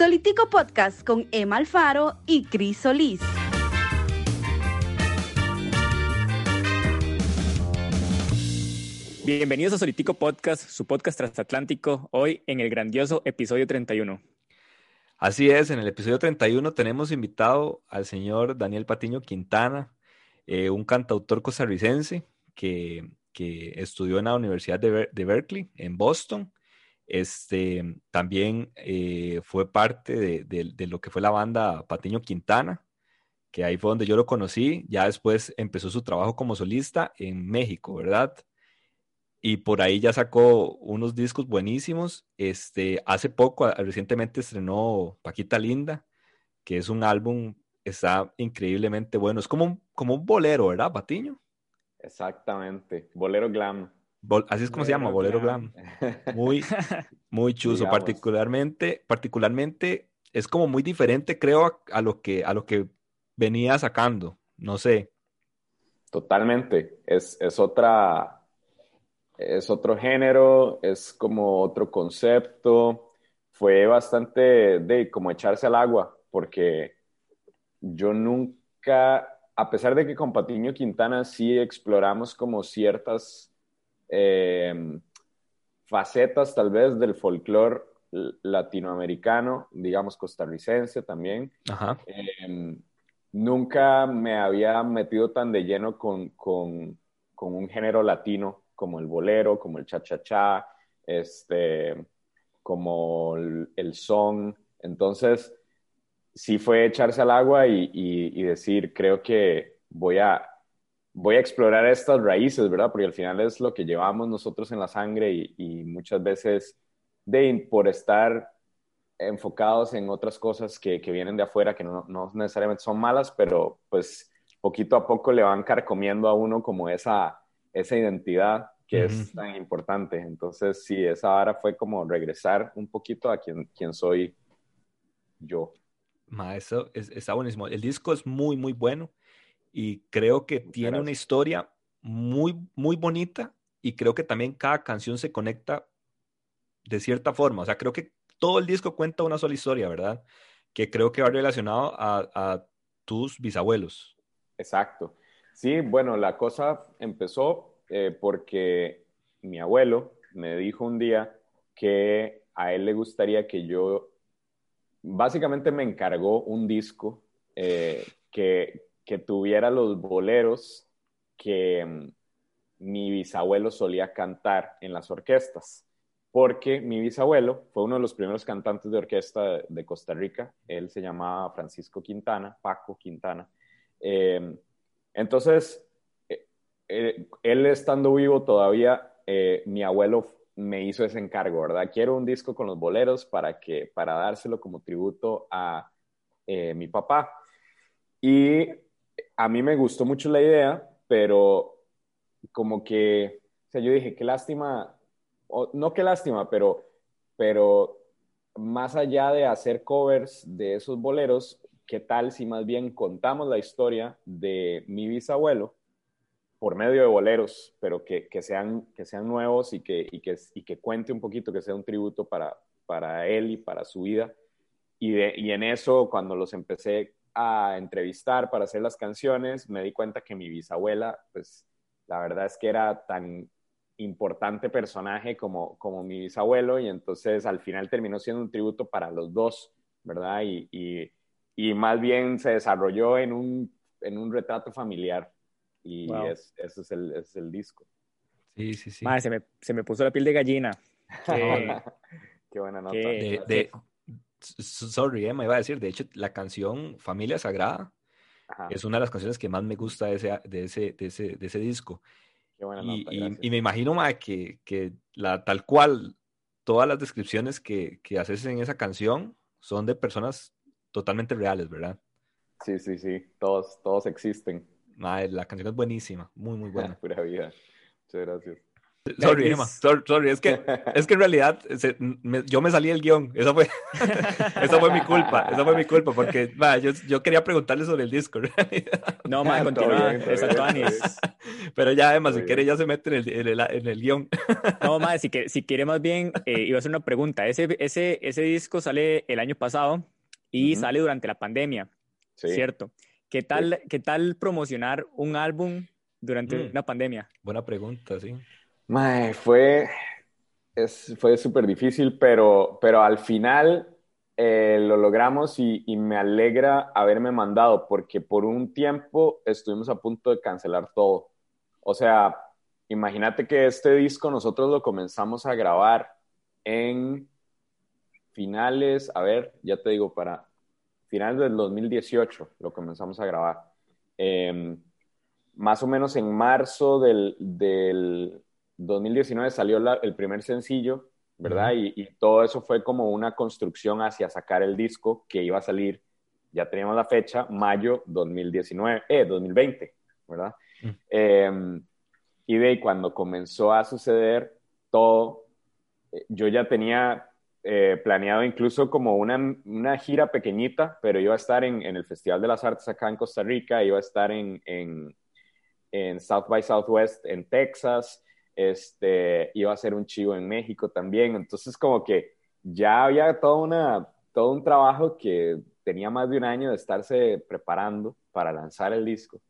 Solitico Podcast con Emma Alfaro y Cris Solís. Bienvenidos a Solitico Podcast, su podcast transatlántico, hoy en el grandioso episodio 31. Así es, en el episodio 31 tenemos invitado al señor Daniel Patiño Quintana, eh, un cantautor costarricense que, estudió en la Universidad de, Berkeley, en Boston. Este, también eh, fue parte de, lo que fue la banda Patiño Quintana, que ahí fue donde yo lo conocí. Ya después empezó su trabajo como solista en México, ¿verdad? y por ahí ya sacó unos discos buenísimos. Este, hace poco, recientemente estrenó Paquita Linda, que es un álbum, está increíblemente bueno. Es como un, como un bolero, ¿verdad, Patiño? Exactamente, bolero glam. Así es como se llama, bolero glam. Muy, muy chuzo. Particularmente, particularmente es como muy diferente, creo, a, lo que, a lo que venía sacando. No sé. Totalmente. Es, es otra, es otro género, es como otro concepto. Fue bastante de como echarse al agua, porque yo nunca, a pesar de que con Patiño Quintana sí exploramos como ciertas eh, facetas tal vez del folclore latinoamericano, digamos costarricense también. Em, nunca me había metido tan de lleno con, con un género latino como el bolero, como el cha-cha-cha, este, como el, son. Entonces, sí fue echarse al agua y, decir, creo que voy a, voy a explorar estas raíces, ¿verdad? Porque al final es lo que llevamos nosotros en la sangre y, muchas veces de, por estar enfocados en otras cosas que, vienen de afuera, que no, no, necesariamente son malas, pero pues poquito a poco le van carcomiendo a uno como esa, esa identidad que es tan importante. Entonces, sí, esa hora fue como regresar un poquito a quien, quien soy yo. Ma, eso es, está buenísimo. El disco es muy, muy bueno y creo que tiene una historia muy, muy bonita y creo que también cada canción se conecta de cierta forma. O sea, creo que todo el disco cuenta una sola historia, ¿verdad? Que creo que va relacionado a, a tus bisabuelos. Exacto. Sí, bueno, la cosa empezó eh, porque mi abuelo me dijo un día que a él le gustaría que yo, básicamente me encargó un disco eh, que, que, tuviera los boleros que mm, mi bisabuelo solía cantar en las orquestas, porque mi bisabuelo fue uno de los primeros cantantes de orquesta de Costa Rica, él se llamaba Francisco Quintana, Paco Quintana. Eh, entonces, eh, él estando vivo todavía, eh, mi abuelo me hizo ese encargo, ¿verdad? Quiero un disco con los boleros para, que, para dárselo como tributo a eh, mi papá. Y a mí me gustó mucho la idea, pero como que, o sea, yo dije, qué lástima, no qué lástima, pero, pero más allá de hacer covers de esos boleros, ¿qué tal si más bien contamos la historia de mi bisabuelo? por medio de boleros, pero que, que, sean, que sean nuevos y que, y, que, y que cuente un poquito, que sea un tributo para, para él y para su vida. Y, de, y en eso, cuando los empecé a entrevistar para hacer las canciones, me di cuenta que mi bisabuela, pues la verdad es que era tan importante personaje como, como mi bisabuelo y entonces al final terminó siendo un tributo para los dos, ¿verdad? Y, y, y más bien se desarrolló en un, en un retrato familiar y es, ese, es el, es el disco. Sí, sí, sí. se, me, se me puso la piel de gallina. Qué, buena nota. De, sorry, eh, me iba a decir, de hecho, la canción Familia Sagrada es una de las canciones que más me gusta de ese, de ese, de ese, de ese disco. Qué buena nota, y, y, me imagino, ma, que, que la, tal cual, todas las descripciones que, que haces en esa canción son de personas totalmente reales, ¿verdad? Sí, sí, sí, todos, todos existen la canción es buenísima, muy, muy buena. Pura vida. Muchas gracias. Sorry, Emma. Sorry, Es, que, es que en realidad yo me salí del guion. Eso fue, eso fue mi culpa. Eso fue mi culpa porque yo, yo, quería preguntarle sobre el disco. No, ma, continúa. Pero ya, Emma, si quiere, ya se mete en el, en el, en el guion. No, ma, si, que, si quiere más bien, eh, iba a hacer una pregunta. Ese, ese, ese disco sale el año pasado y sale durante la pandemia. ¿Cierto? ¿Qué tal, ¿Qué tal promocionar un álbum durante mm. una pandemia? Buena pregunta, sí. Fue, fue súper difícil, pero, pero al final eh, lo logramos y, y, me alegra haberme mandado, porque por un tiempo estuvimos a punto de cancelar todo. O sea, imagínate que este disco nosotros lo comenzamos a grabar en finales, a ver, ya te digo, para finales del 2018 lo comenzamos a grabar. Em, más o menos en marzo del, del 2019 salió el primer sencillo, ¿verdad? Y, todo eso fue como una construcción hacia sacar el disco que iba a salir, ya teníamos la fecha, mayo 2019, eh, 2020, ¿verdad? Em, y de cuando comenzó a suceder todo, eh, yo ya tenía eh, planeado incluso como una, una, gira pequeñita, pero iba a estar en, en, el Festival de las Artes acá en Costa Rica, iba a estar en, en, en South by Southwest en Texas, este, iba a ser un chivo en México también, entonces como que ya había todo, una, todo un trabajo que tenía más de un año de estarse preparando para lanzar el disco.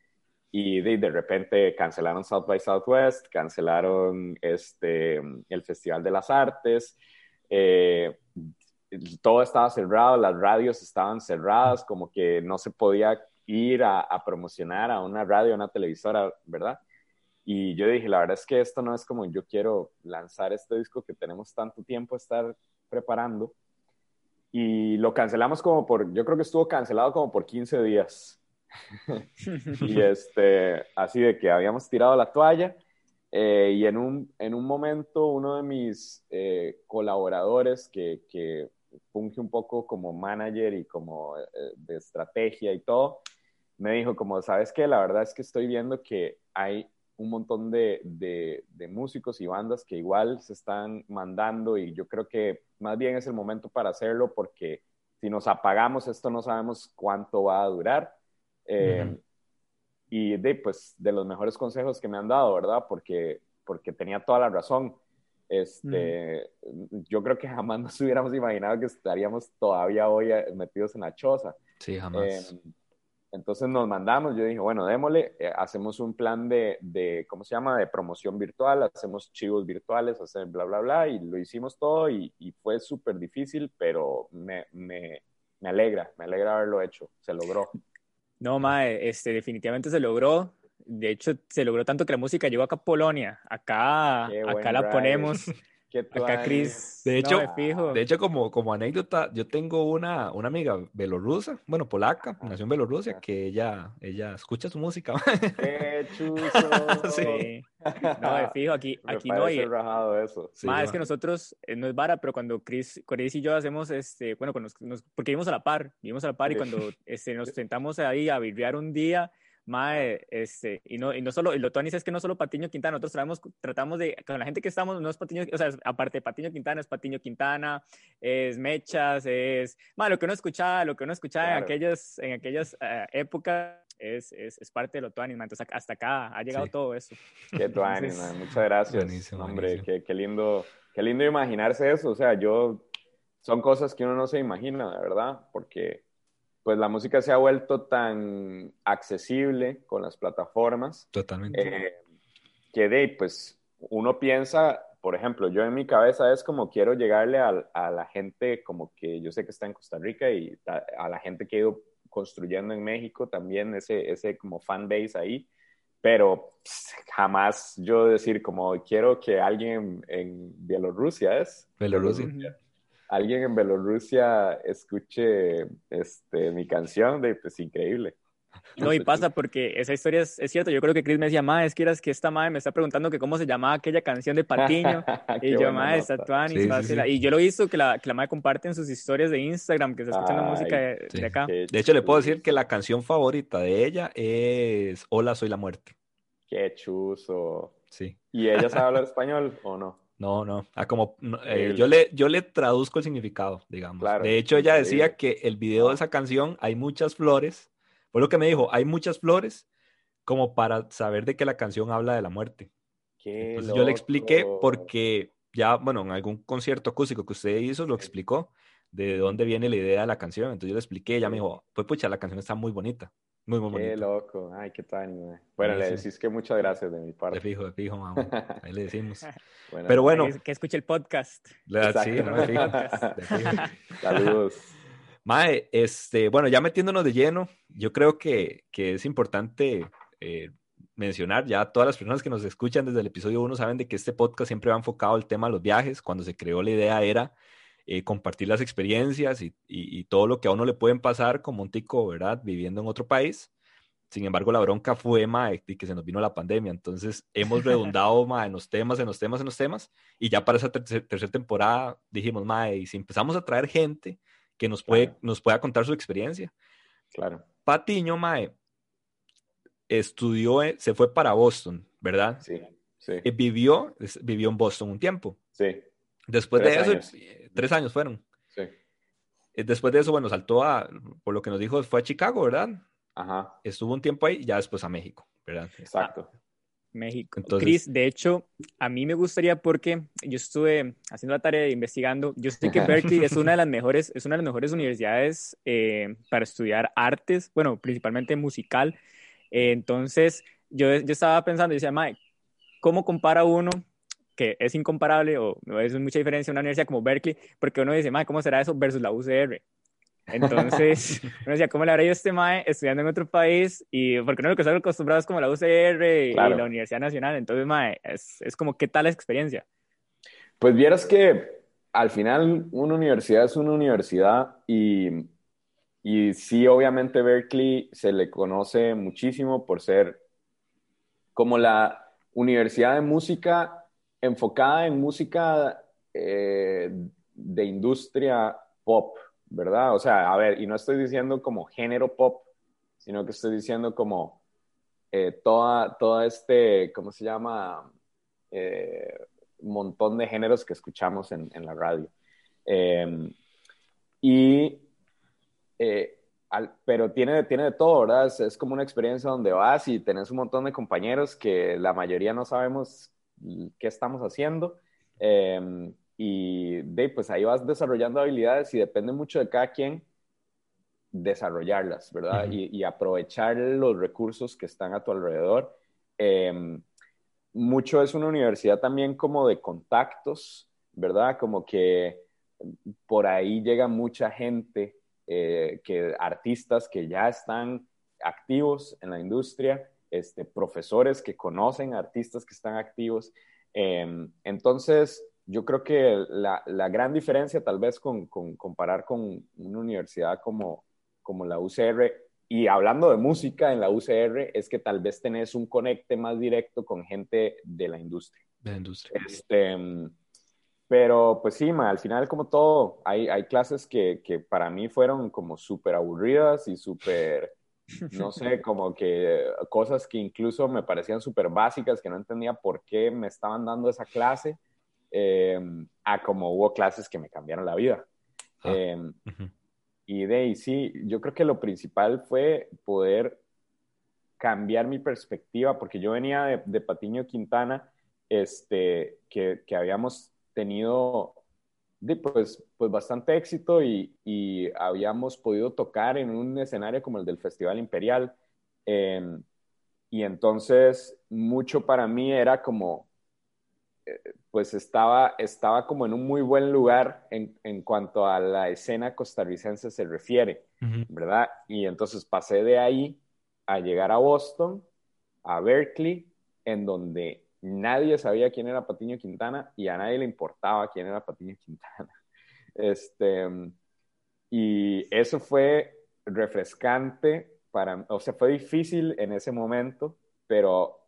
Y de, de repente cancelaron South by Southwest, cancelaron este, el Festival de las Artes, eh, todo estaba cerrado, las radios estaban cerradas, como que no se podía ir a, a promocionar a una radio, a una televisora, ¿verdad? Y yo dije, la verdad es que esto no es como yo quiero lanzar este disco que tenemos tanto tiempo estar preparando. Y lo cancelamos como por, yo creo que estuvo cancelado como por 15 días. y este, así de que habíamos tirado la toalla. Eh, y en un, en un momento uno de mis eh, colaboradores que, que funge un poco como manager y como eh, de estrategia y todo, me dijo como, ¿sabes qué? La verdad es que estoy viendo que hay un montón de, de, músicos y bandas que igual se están mandando y yo creo que más bien es el momento para hacerlo porque si nos apagamos esto no sabemos cuánto va a durar. Eh, y de, pues, de los mejores consejos que me han dado, ¿verdad? Porque, porque tenía toda la razón. Este, Yo creo que jamás nos hubiéramos imaginado que estaríamos todavía hoy eh, metidos en la choza. Sí, jamás. Eh, entonces nos mandamos, yo dije, bueno, démosle, eh, hacemos un plan de, de, ¿cómo se llama?, de promoción virtual, hacemos chivos virtuales, hacer bla, bla, bla, y lo hicimos todo y, y fue súper difícil, pero me, me, me, alegra, me alegra haberlo hecho, se logró. No, Mae, este, definitivamente se logró. De hecho, se logró tanto que la música llegó acá a Polonia. Acá, acá la ponemos. Acá Chris. De hecho, de hecho como, como anécdota, yo tengo una, una amiga belorrusa, bueno, polaca, nació en Bielorrusia, que ella, ella escucha su música. ¡Qué chuso! sí. No, de fijo, aquí, aquí no hay. rajado eso. más es que nosotros, eh, no es vara, pero cuando Chris, Chris y yo hacemos, este, bueno, nos, porque vivimos a la par, vivimos a la par y cuando este, nos sentamos ahí a viviar un día, Mae, este, y no, y no solo, y lo Tony es que no solo Patiño Quintana, nosotros traemos, tratamos de, con la gente que estamos, no es Patiño, o sea, aparte de Patiño Quintana, es Patiño Quintana, es Mechas, es, mae, lo que uno escuchaba, lo que uno escuchaba en aquellas, en aquellas uh, épocas, es, es, es, parte de lo Tuanis, entonces hasta acá ha llegado todo eso. Qué Tuanis, muchas gracias. Buenísimo, Hombre, Qué, qué, lindo, qué lindo imaginarse eso, o sea, yo, son cosas que uno no se imagina, de verdad, porque pues la música se ha vuelto tan accesible con las plataformas. Totalmente. Eh, que de, pues uno piensa, por ejemplo, yo en mi cabeza es como quiero llegarle a, a la gente como que yo sé que está en Costa Rica y a, la gente que he ido construyendo en México también, ese, ese como fan base ahí, pero jamás yo decir como quiero que alguien en, Bielorrusia es. Bielorrusia alguien en Bielorrusia escuche este, mi canción, de, pues increíble. No, y pasa porque esa historia es, es cierto. Yo creo que Chris me decía, ma, es que eras que esta madre me está preguntando que cómo se llamaba aquella canción de Patiño. y yo, ma, está sí, sí, Y yo lo he visto que la, que la madre comparte en sus historias de Instagram, que está escuchando música de, acá. De hecho, le puedo decir que la canción favorita de ella es Hola, soy la muerte. Qué chuzo. Sí. ¿Y ella sabe hablar español o no? No, no. Ah, como, eh, yo, le, yo le traduzco el significado, digamos. Claro, de hecho, ella decía que el video de esa canción hay muchas flores. Fue lo que me dijo, hay muchas flores como para saber de que la canción habla de la muerte. Qué Entonces yo le expliqué porque ya, bueno, en algún concierto acústico que usted hizo, lo explicó de dónde viene la idea de la canción. Entonces yo le expliqué, ella me dijo, pues pucha, la canción está muy bonita. Muy, muy Qué bonita. loco. Ay, qué tal. Bueno, le sí. decís que muchas gracias de mi De parte. fijo, de fijo, mamá. Ahí le decimos. Bueno, Pero bueno, Que, que escuche el podcast. la- sí, no, de fijo, de fijo. Saludos. Mae, este, bueno, ya metiéndonos de lleno, yo creo que, que es importante eh, mencionar, ya todas las personas que nos escuchan desde el episodio 1 saben de que este podcast siempre va enfocado al tema de los viajes. Cuando se creó la idea era eh, compartir las experiencias y, y- y todo lo que a uno le pueden pasar como un tico, ¿verdad? Viviendo en otro país. Sin embargo, la bronca fue, mae, que se nos vino la pandemia. Entonces, hemos redundado, mae, en los temas, en los temas, en los temas. Y ya para esa tercer- tercera temporada dijimos, mae, y si empezamos a traer gente que nos, puede, Claro. nos pueda contar su experiencia. Claro. Patiño, mae, estudió, eh, se fue para Boston, ¿verdad? Sí, sí, Eh, vivió, vivió en Boston un tiempo. sí, Después Tres de eso, años. tres años fueron. sí. Eh, Después de eso, bueno, saltó a, por lo que nos dijo, fue a Chicago, ¿verdad? Ajá, Estuvo un tiempo ahí y ya después a México, ¿verdad? exacto. México. Entonces- Chris, de hecho, a mí me gustaría porque yo estuve haciendo la tarea de investigando. Yo sé que Berkeley es una de las mejores, es una de las mejores universidades eh, para estudiar artes, bueno, principalmente musical. Eh, entonces, yo, yo estaba pensando, y decía, Mike, ¿cómo compara uno que es incomparable o no es mucha diferencia una universidad como Berkeley? Porque uno dice, Mike, ¿cómo será eso versus la UCR? Entonces, uno decía, ¿cómo le habrá ido este mae estudiando en otro país? Y porque uno lo que está acostumbrado es como la UCR y, Claro. y la Universidad Nacional. Entonces, mae, es, es como, ¿qué tal la experiencia? Pues vieras que al final una universidad es una universidad y, y sí, obviamente Berkeley se le conoce muchísimo por ser como la universidad de música enfocada en música eh, de industria pop, ¿verdad? O sea, a ver, y no estoy diciendo como género pop, sino que estoy diciendo como eh, toda, toda este, ¿cómo se llama? Eh, montón de géneros que escuchamos en, en la radio. Eh, y, eh, al- pero tiene, tiene de todo, ¿verdad? Es, es como una experiencia donde vas y tenés un montón de compañeros que la mayoría no sabemos qué estamos haciendo. Eh, y de, pues ahí vas desarrollando habilidades y depende mucho de cada quien desarrollarlas, ¿verdad? Y, y aprovechar los recursos que están a tu alrededor. Eh, mucho es una universidad también como de contactos, ¿verdad? Como que por ahí llega mucha gente, eh, que, artistas que ya están activos en la industria, este, profesores que conocen artistas que están activos. Eh, entonces, yo creo que la, la gran diferencia tal vez con, con, comparar con una universidad como, como la UCR, y hablando de música en la UCR, es que tal vez tenés un conecte más directo con gente de la industria. De la industria. Este, pero pues sí, ma, al final como todo, hay, hay clases que, que para mí fueron como súper aburridas y súper, no sé, como que cosas que incluso me parecían súper básicas, que no entendía por qué me estaban dando esa clase, eh, a como hubo clases que me cambiaron la vida. Ah. Eh, Ujú. y de ahí sí, yo creo que lo principal fue poder cambiar mi perspectiva, porque yo venía de, de Patiño Quintana, este, que, que habíamos tenido pues, pues bastante éxito y, y habíamos podido tocar en un escenario como el del Festival Imperial. eh, y entonces mucho para mí era como, eh, pues estaba, estaba como en un muy buen lugar en, en cuanto a la escena costarricense se refiere. ¿verdad? Y entonces pasé de ahí a llegar a Boston, a Berkeley, en donde nadie sabía quién era Patiño Quintana y a nadie le importaba quién era Patiño Quintana. Este, y eso fue refrescante para, o sea, fue difícil en ese momento, pero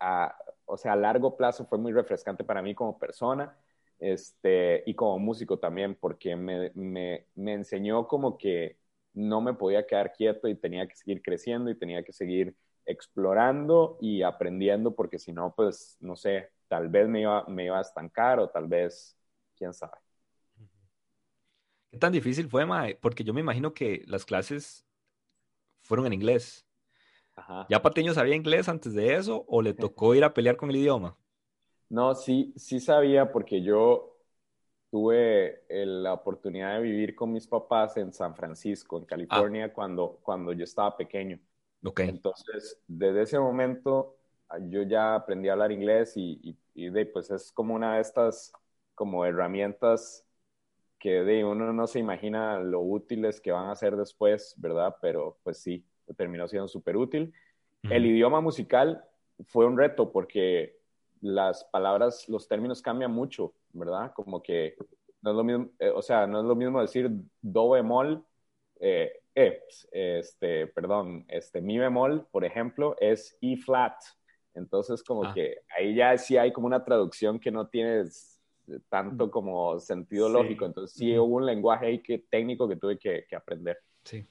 a, a, o sea, a largo plazo fue muy refrescante para mí como persona este, y como músico también, porque me, me, me enseñó como que no me podía quedar quieto y tenía que seguir creciendo y tenía que seguir explorando y aprendiendo, porque si no, pues, no sé, tal vez me iba, me iba a estancar o tal vez, quién sabe. ¿Qué tan difícil fue, Mae? Porque yo me imagino que las clases fueron en inglés. Ajá. ¿Ya Patiño sabía inglés antes de eso o le tocó ir a pelear con el idioma? No, sí, sí sabía porque yo tuve la oportunidad de vivir con mis papás en San Francisco, en California, cuando, cuando yo estaba pequeño. Ok. Entonces, desde ese momento ah, yo ya aprendí a hablar inglés y, y- y de, pues es como una de estas como herramientas que de uno no se imagina lo útiles que van a ser después, ¿verdad? Pero pues sí, terminó siendo súper útil. El Ujú. idioma musical fue un reto porque las palabras, los términos cambian mucho, ¿verdad? Como que no es lo mismo, eh, o sea, no es lo mismo decir do bemol, eh, eh, este, perdón, este mi bemol, por ejemplo, es E flat. Entonces, como Ah. que ahí ya sí hay como una traducción que no tiene tanto como sentido Sí. lógico. Entonces, sí hubo un lenguaje ahí que, técnico que tuve que, que aprender. Sí.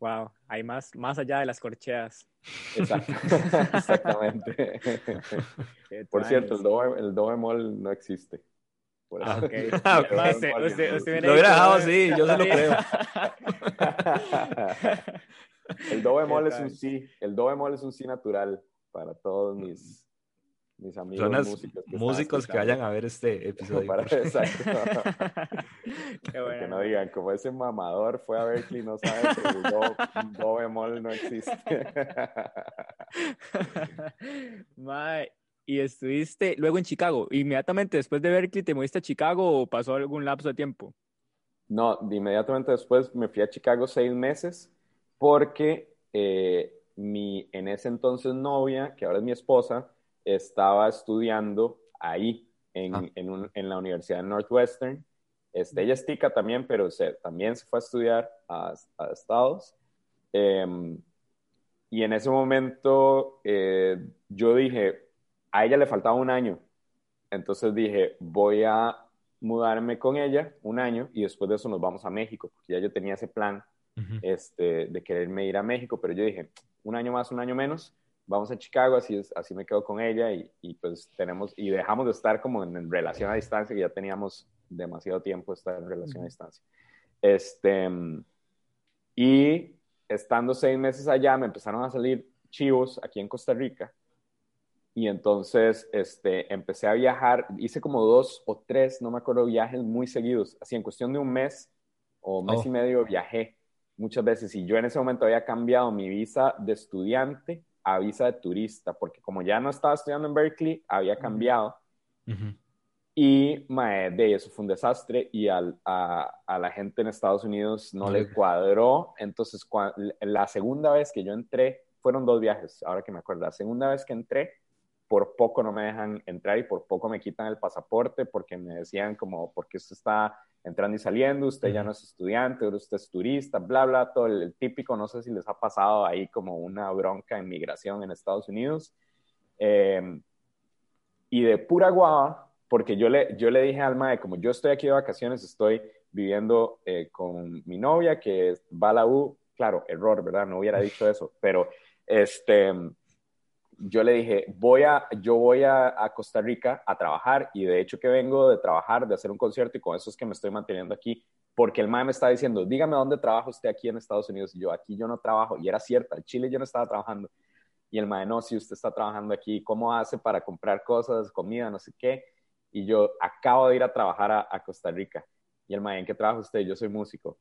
Wow, hay más, más allá de las corcheas. Exacto. Exactamente. Por cierto, el do, el do bemol no existe. Por Ah, eso-. Ah, ok. Ma, usted- usted- usted viene Lo hubiera dejado así, yo se lo creo. el do bemol ¿Qué es un sí. El do bemol es un sí natural para todos mis, mis amigos Personas, músicos que, músicos que vayan a ver este episodio. Para- exacto. Qué bueno. que no digan, como ese mamador fue a Berkeley, no sabe que el do, do bemol no existe. Mae, y estuviste luego en Chicago. Inmediatamente después de Berkeley, ¿te moviste a Chicago o pasó algún lapso de tiempo? No, inmediatamente después me fui a Chicago seis meses porque eh, mi en ese entonces novia, que ahora es mi esposa, estaba estudiando ahí en, Ah. en, un- en la Universidad de Northwestern. Este, ella es tica también, pero se, también se fue a estudiar a, a Estados. Em, y en ese momento eh, yo dije, a ella le faltaba un año. Entonces dije, voy a mudarme con ella un año y después de eso nos vamos a México, porque ya yo tenía ese plan este, de quererme ir a México, pero yo dije, un año más, un año menos, vamos a Chicago, así, es, así me quedo con ella y, y pues tenemos, y dejamos de estar como en, en relación a distancia, que ya teníamos demasiado tiempo de estar en relación a distancia. Este, y estando seis meses allá, me empezaron a salir chivos aquí en Costa Rica. Y entonces este, empecé a viajar, hice como dos o tres, no me acuerdo, viajes muy seguidos. Así en cuestión de un mes o mes Oh. y medio viajé muchas veces. Y yo en ese momento había cambiado mi visa de estudiante a visa de turista, porque como ya no estaba estudiando en Berkeley, había cambiado. Ujú. Y mae, de eso fue un desastre y al- a, a la gente en Estados Unidos no le- cuadró. Entonces, cua- la segunda vez que yo entré, fueron dos viajes, ahora que me acuerdo. La segunda vez que entré, por poco no me dejan entrar y por poco me quitan el pasaporte porque me decían como, porque usted está entrando y saliendo, usted ya no es estudiante, usted es turista, bla, bla, todo el, el típico, no sé si les ha pasado ahí como una bronca en migración en Estados Unidos. Eh, y de pura guava, porque yo le, yo le dije al mae, como yo estoy aquí de vacaciones, estoy viviendo eh, con mi novia que va a la U, claro, error, ¿verdad? No hubiera dicho eso, pero este, yo le dije, voy a, yo voy a, Costa Rica a trabajar y de hecho que vengo de trabajar, de hacer un concierto y con eso es que me estoy manteniendo aquí, porque el mae me está diciendo, dígame dónde trabaja usted aquí en Estados Unidos. Y yo, aquí yo no trabajo. Y era cierto, en Chile yo no estaba trabajando. Y el mae, no, si usted está trabajando aquí, ¿cómo hace para comprar cosas, comida, no sé qué? Y yo acabo de ir a trabajar a, a Costa Rica. Y el mae, ¿en qué trabaja usted? Yo soy músico.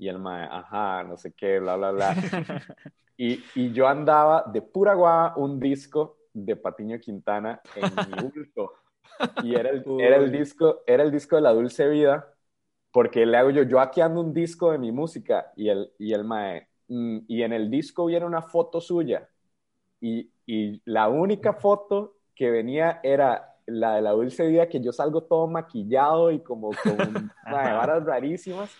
Y el mae, ajá, no sé qué, bla, bla, bla. Y, y yo andaba de pura guava un disco de Patiño Quintana en mi bulto. Y era el, era el disco, era el disco de La Dulce Vida, porque le hago yo, yo aquí ando un disco de mi música y el, y el mae, mm, y en el disco hubiera una foto suya. Y, y la única foto que venía era la de La Dulce Vida, que yo salgo todo maquillado y como con varas rarísimas.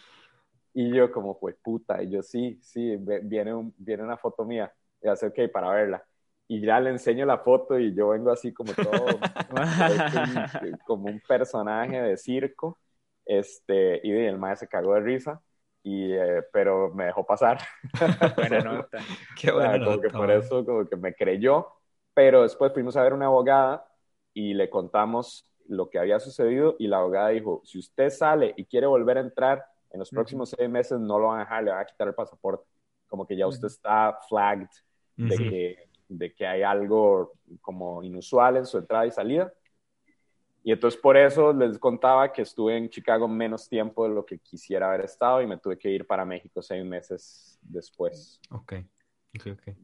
Y yo como, pues puta, y yo sí, sí, viene, un- viene una foto mía. Y hace, ok, para verla. Y ya le enseño la foto y yo vengo así como todo, un- como un personaje de circo. Este, y el maestro se cagó de risa. y, eh, pero me dejó pasar. Buena nota. Qué buena como nota, que por eso como que me creyó, pero después fuimos a ver una abogada y le contamos lo que había sucedido y la abogada dijo, si usted sale y quiere volver a entrar, en los próximos seis meses no lo van a dejar, le van a quitar el pasaporte. Como que ya usted está flagged de, que, de que hay algo como inusual en su entrada y salida. Y entonces por eso les contaba que estuve en Chicago menos tiempo de lo que quisiera haber estado y me tuve que ir para México seis meses después. Ok, ok, ok.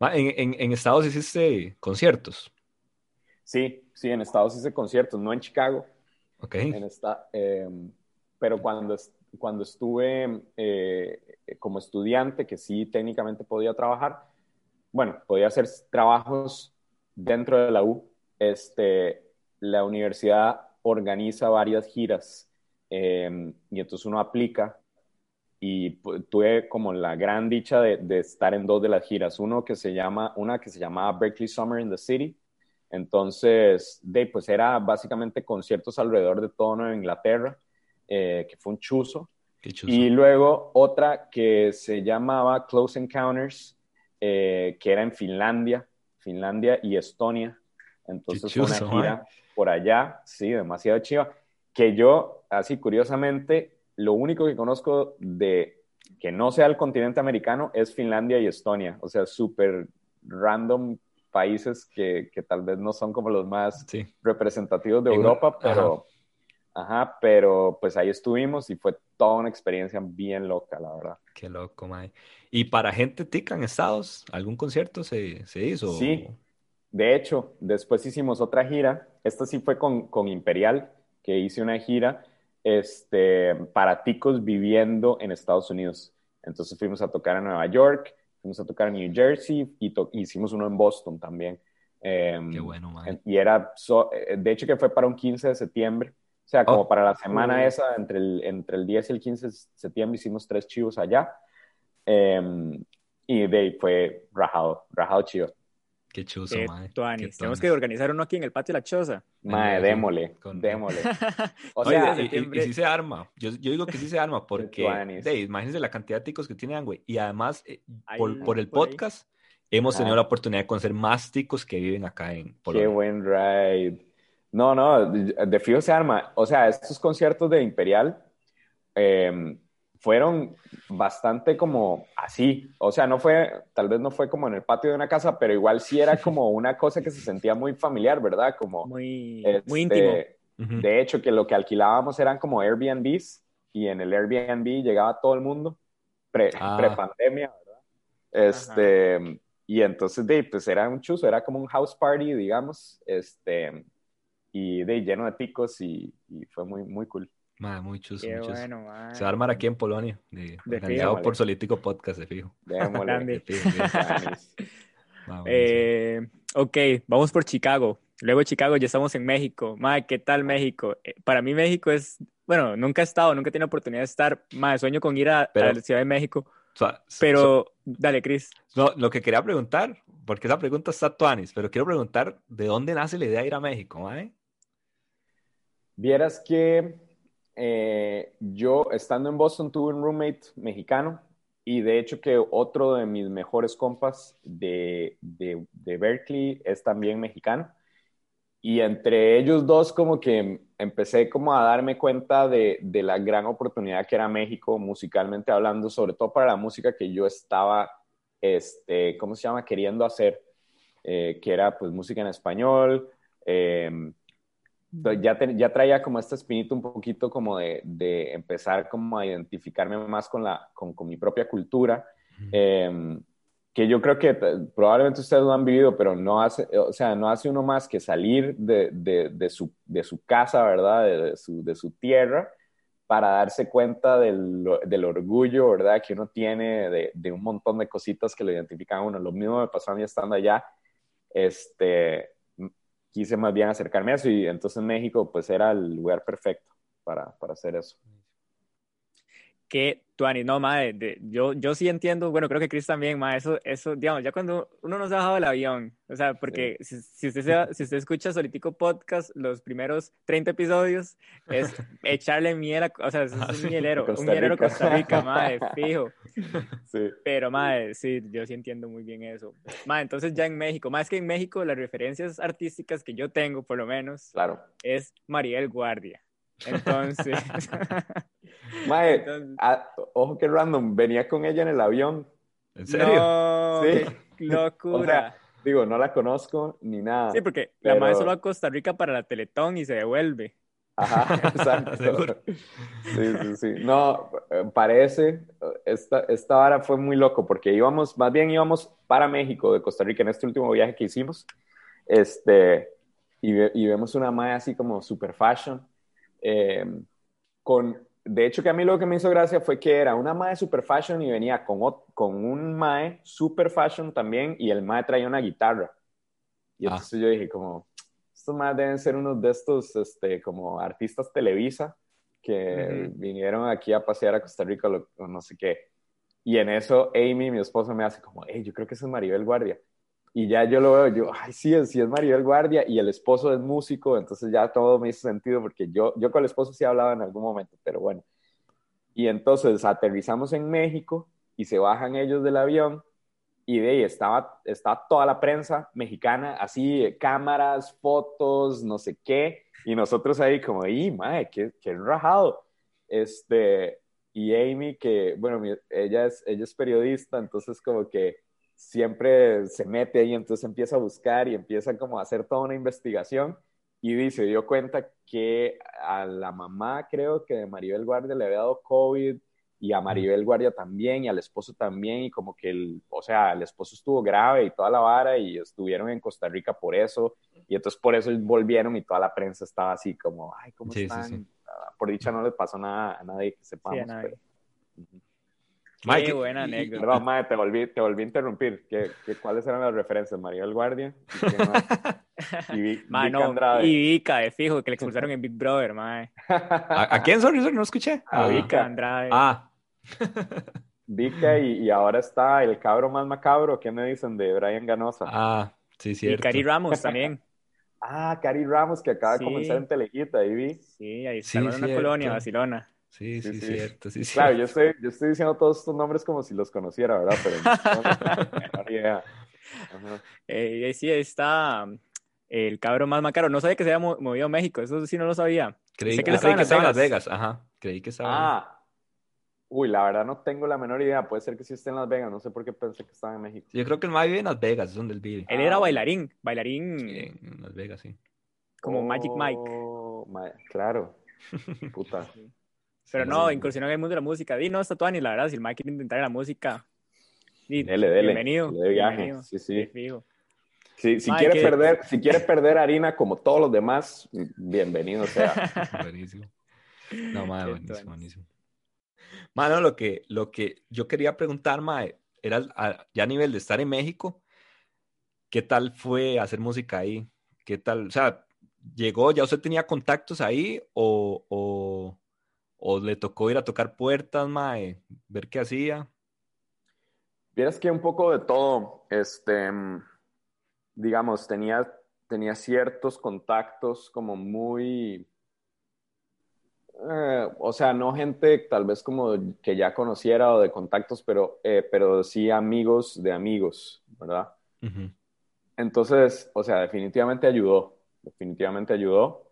Ma, En, en, en Estados hiciste conciertos. Sí, sí, en Estados hice conciertos, no en Chicago, Ok. en esta, eh, pero cuando, cuando estuve eh, como estudiante, que sí técnicamente podía trabajar, bueno, podía hacer trabajos dentro de la U, este, la universidad organiza varias giras eh, y entonces uno aplica y tuve como la gran dicha de, de estar en dos de las giras, uno que se llama, una que se llamaba Berkeley Summer in the City, entonces, de, pues era básicamente conciertos alrededor de todo Nueva Inglaterra, eh, que fue un chuzo. Chuzo. Y luego otra que se llamaba Close Encounters, eh, que era en Finlandia, Finlandia y Estonia. Entonces fue una chuzo, gira por allá, sí, demasiado chiva. Que yo, así curiosamente, lo único que conozco de que no sea el continente americano es Finlandia y Estonia. O sea, súper random países que, que tal vez no son como los más Sí. representativos de En- Europa, pero, ajá. Pero pues ahí estuvimos y fue toda una experiencia bien loca, la verdad. Qué loco, mae. ¿Y para gente tica en Estados, algún concierto se, se hizo? Sí. De hecho, después hicimos otra gira, esta sí fue con, con Imperial, que hice una gira este, para ticos viviendo en Estados Unidos. Entonces fuimos a tocar a Nueva York, fuimos a tocar a New Jersey y hicimos uno en Boston también. Em, Qué bueno, mae. Y era, so- eh, de hecho que fue para un 15 de septiembre, sea, como Oh. para la semana esa, entre el, entre el 10 y el 15 de septiembre hicimos tres chivos allá. Em, y de ahí fue rajado, rajado chivo. Qué chuzo, Qué mae. tuanis. Qué Tenemos que organizar uno aquí en el patio de la choza. Mae, Sí, démosle, con- démosle. O Oye, sea, y- y, y, septiembre. sí se arma. Yo, yo digo que sí se arma porque, tuanis. de, imagínense la cantidad de ticos que tienen, güey. Y además, eh, Ahí, por, por el por ahí. podcast, hemos tenido Ajá. la oportunidad de conocer más ticos que viven acá en qué Polonia. buen ride. No, no, de fijo se arma. O sea, estos conciertos de Imperial em, fueron bastante como así. O sea, no fue, tal vez no fue como en el patio de una casa, pero igual sí era como una cosa que se sentía muy familiar, ¿verdad? Como Muy, este, muy íntimo. De hecho, que lo que alquilábamos eran como Airbnbs y en el Airbnb llegaba todo el mundo pre, Ah. pandemia ¿verdad? Este, y entonces, de, pues era un chuzo, era como un house party, digamos, este, y de lleno de picos y, y fue muy, muy cool. Mae, muy chuzo, Qué muy chuzo. bueno, mae. Se va a armar aquí en Polonia, de, De organizado fijo. por Solítico Podcast, de fijo. Démosle. De fijo, de fijo. Eh, ok, vamos por Chicago. Luego de Chicago ya estamos en México. Mae, ¿qué tal México? Eh, para mí México es, bueno, nunca he estado, nunca he tenido oportunidad de estar. Mae, sueño con ir a, Pero- a la Ciudad de México. O sea, so- Pero, dale, Cris. No, lo que quería preguntar, porque esa pregunta está tuanis, pero quiero preguntar, ¿de dónde nace la idea de ir a México, mae? Vieras que eh, yo, estando en Boston, tuve un roommate mexicano y de hecho que otro de mis mejores compas de, de, de Berkeley es también mexicano. Y entre ellos dos como que empecé como a darme cuenta de, de la gran oportunidad que era México musicalmente hablando, sobre todo para la música que yo estaba, este, ¿cómo se llama?, queriendo hacer, eh, que era pues música en español. eh, entonces, ya, te- ya traía como este espíritu un poquito como de, de empezar como a identificarme más con, la, con, con mi propia cultura, eh, que yo creo que eh, probablemente ustedes lo han vivido, pero no hace, o sea, no hace uno más que salir de, de, de su, de su casa, ¿verdad? De, su, de su tierra, para darse cuenta del, del orgullo, ¿verdad? Que uno tiene de, de un montón de cositas que lo identifican a uno. Lo mismo me pasó a mí estando allá. Este, quise más bien acercarme a eso y entonces México pues era el lugar perfecto para, para hacer eso. Que Tuani, no, madre, de, yo, yo sí entiendo, bueno, creo que Chris también, madre, eso, eso, digamos, ya cuando uno no se ha bajado del avión, o sea, porque si, si, usted se, si usted escucha Solitico Podcast, los primeros 30 episodios, es echarle miel, a, o sea, es, un mielero, un mielero Costa Rica, madre, fijo. Sí. Pero, madre, sí, yo sí entiendo muy bien eso. Madre, entonces ya en México, más que en México, las referencias artísticas que yo tengo, por lo menos, claro. es Mariel Guardia. Entonces. Mae, ojo que random, venía con ella en el avión. ¿En serio? No, sí. locura. digo, no la conozco ni nada. Sí, porque la madre solo a Costa Rica para la Teletón y se devuelve. Ajá, exacto. sí, sí, sí. No, eh, parece, esta, esta vara fue muy loco porque íbamos, más bien íbamos para México de Costa Rica en este último viaje que hicimos. Este, y, y vemos una madre así como super fashion eh, con, de hecho, que a mí lo que me hizo gracia fue que era una Mae super fashion y venía con, con un Mae super fashion también y el Mae traía una guitarra. Y ah. entonces yo dije como, estos Mae deben ser unos de estos, este, como artistas Televisa que vinieron aquí a pasear a Costa Rica o no sé qué. Y en eso Amy, mi esposa, me hace como, hey, yo creo que ese es Maribel Guardia. Y ya yo lo veo, yo, ay, sí, sí es Maribel Guardia y el esposo es músico, entonces ya todo me hizo sentido porque yo, yo con el esposo sí hablaba en algún momento, pero bueno. Y entonces aterrizamos en México y se bajan ellos del avión y de ahí estaba, estaba toda la prensa mexicana, así, cámaras, fotos, no sé qué, y nosotros ahí como, ¡y, madre, qué, qué rajado! Este, y Amy, que, bueno, ella es, ella es periodista, entonces como que siempre se mete ahí, entonces empieza a buscar y empieza como a hacer toda una investigación y dice, dio cuenta que a la mamá creo que de Maribel Guardia le había dado COVID y a Maribel Guardia también y al esposo también y como que el, o sea, el esposo estuvo grave y toda la vara y estuvieron en Costa Rica por eso y entonces por eso volvieron y toda la prensa estaba así como, ay, ¿cómo están? Ah, por dicha no les pasó nada a nadie que sepamos. Pero... Mike, Qué buena anécdota. Perdón, Mae, te volví, te volví a interrumpir. ¿Qué, qué, cuáles eran las referencias? María el Guardia. Y, y Vika no, Y Vika, de fijo, que le expulsaron en Big Brother, Mae. ¿A, ¿A, quién, sorry, sorry, no escuché? A, Vika Andrade. Ah. Vika y, y, ahora está el cabro más macabro, ¿qué me dicen de Brian Ganosa? Ah, sí, cierto. Y Cari Ramos también. ah, Cari Ramos, que acaba de comenzar en Telejita, ahí vi. Sí, ahí está sí, en una colonia, Barcelona. Sí, sí, sí, cierto. Sí, claro, yo estoy, yo estoy diciendo todos estos nombres como si los conociera, ¿verdad? Pero no, idea. Eh, sí, está el cabro más macaro. No sabía que se había movido a México, eso sí no lo sabía. Creí, que, estaba, en Las Vegas. Ajá, creí que estaba. Ah. Uy, la verdad no tengo la menor idea. Puede ser que sí esté en Las Vegas. No sé por qué pensé que estaba en México. Yo creo que el más vive en Las Vegas, es donde él vive. Él era ah. bailarín, bailarín. Sí, en Las Vegas, sí. Como Magic Mike. Oh, claro. Puta. Pero no, incursionó en el mundo de la música. Di, no, está ni la verdad, si el Mike quiere intentar la música. Di, dele, dele. Bienvenido. De viaje. Sí, sí. Sí, si, quiere perder, si quiere perder harina como todos los demás, bienvenido sea. buenísimo. No, madre, buenísimo, buenísimo. Mano, lo que, lo que yo quería preguntar, Mae, era ya a nivel de estar en México, ¿qué tal fue hacer música ahí? ¿Qué tal? O sea, ¿llegó, ya usted tenía contactos ahí o, o, ¿O le tocó ir a tocar puertas, mae, ver qué hacía? Vieras que un poco de todo, este, digamos, tenía, tenía ciertos contactos como muy, eh, o sea, no gente tal vez como que ya conociera o de contactos, pero, eh, pero sí amigos de amigos, ¿verdad? Entonces, o sea, definitivamente ayudó, definitivamente ayudó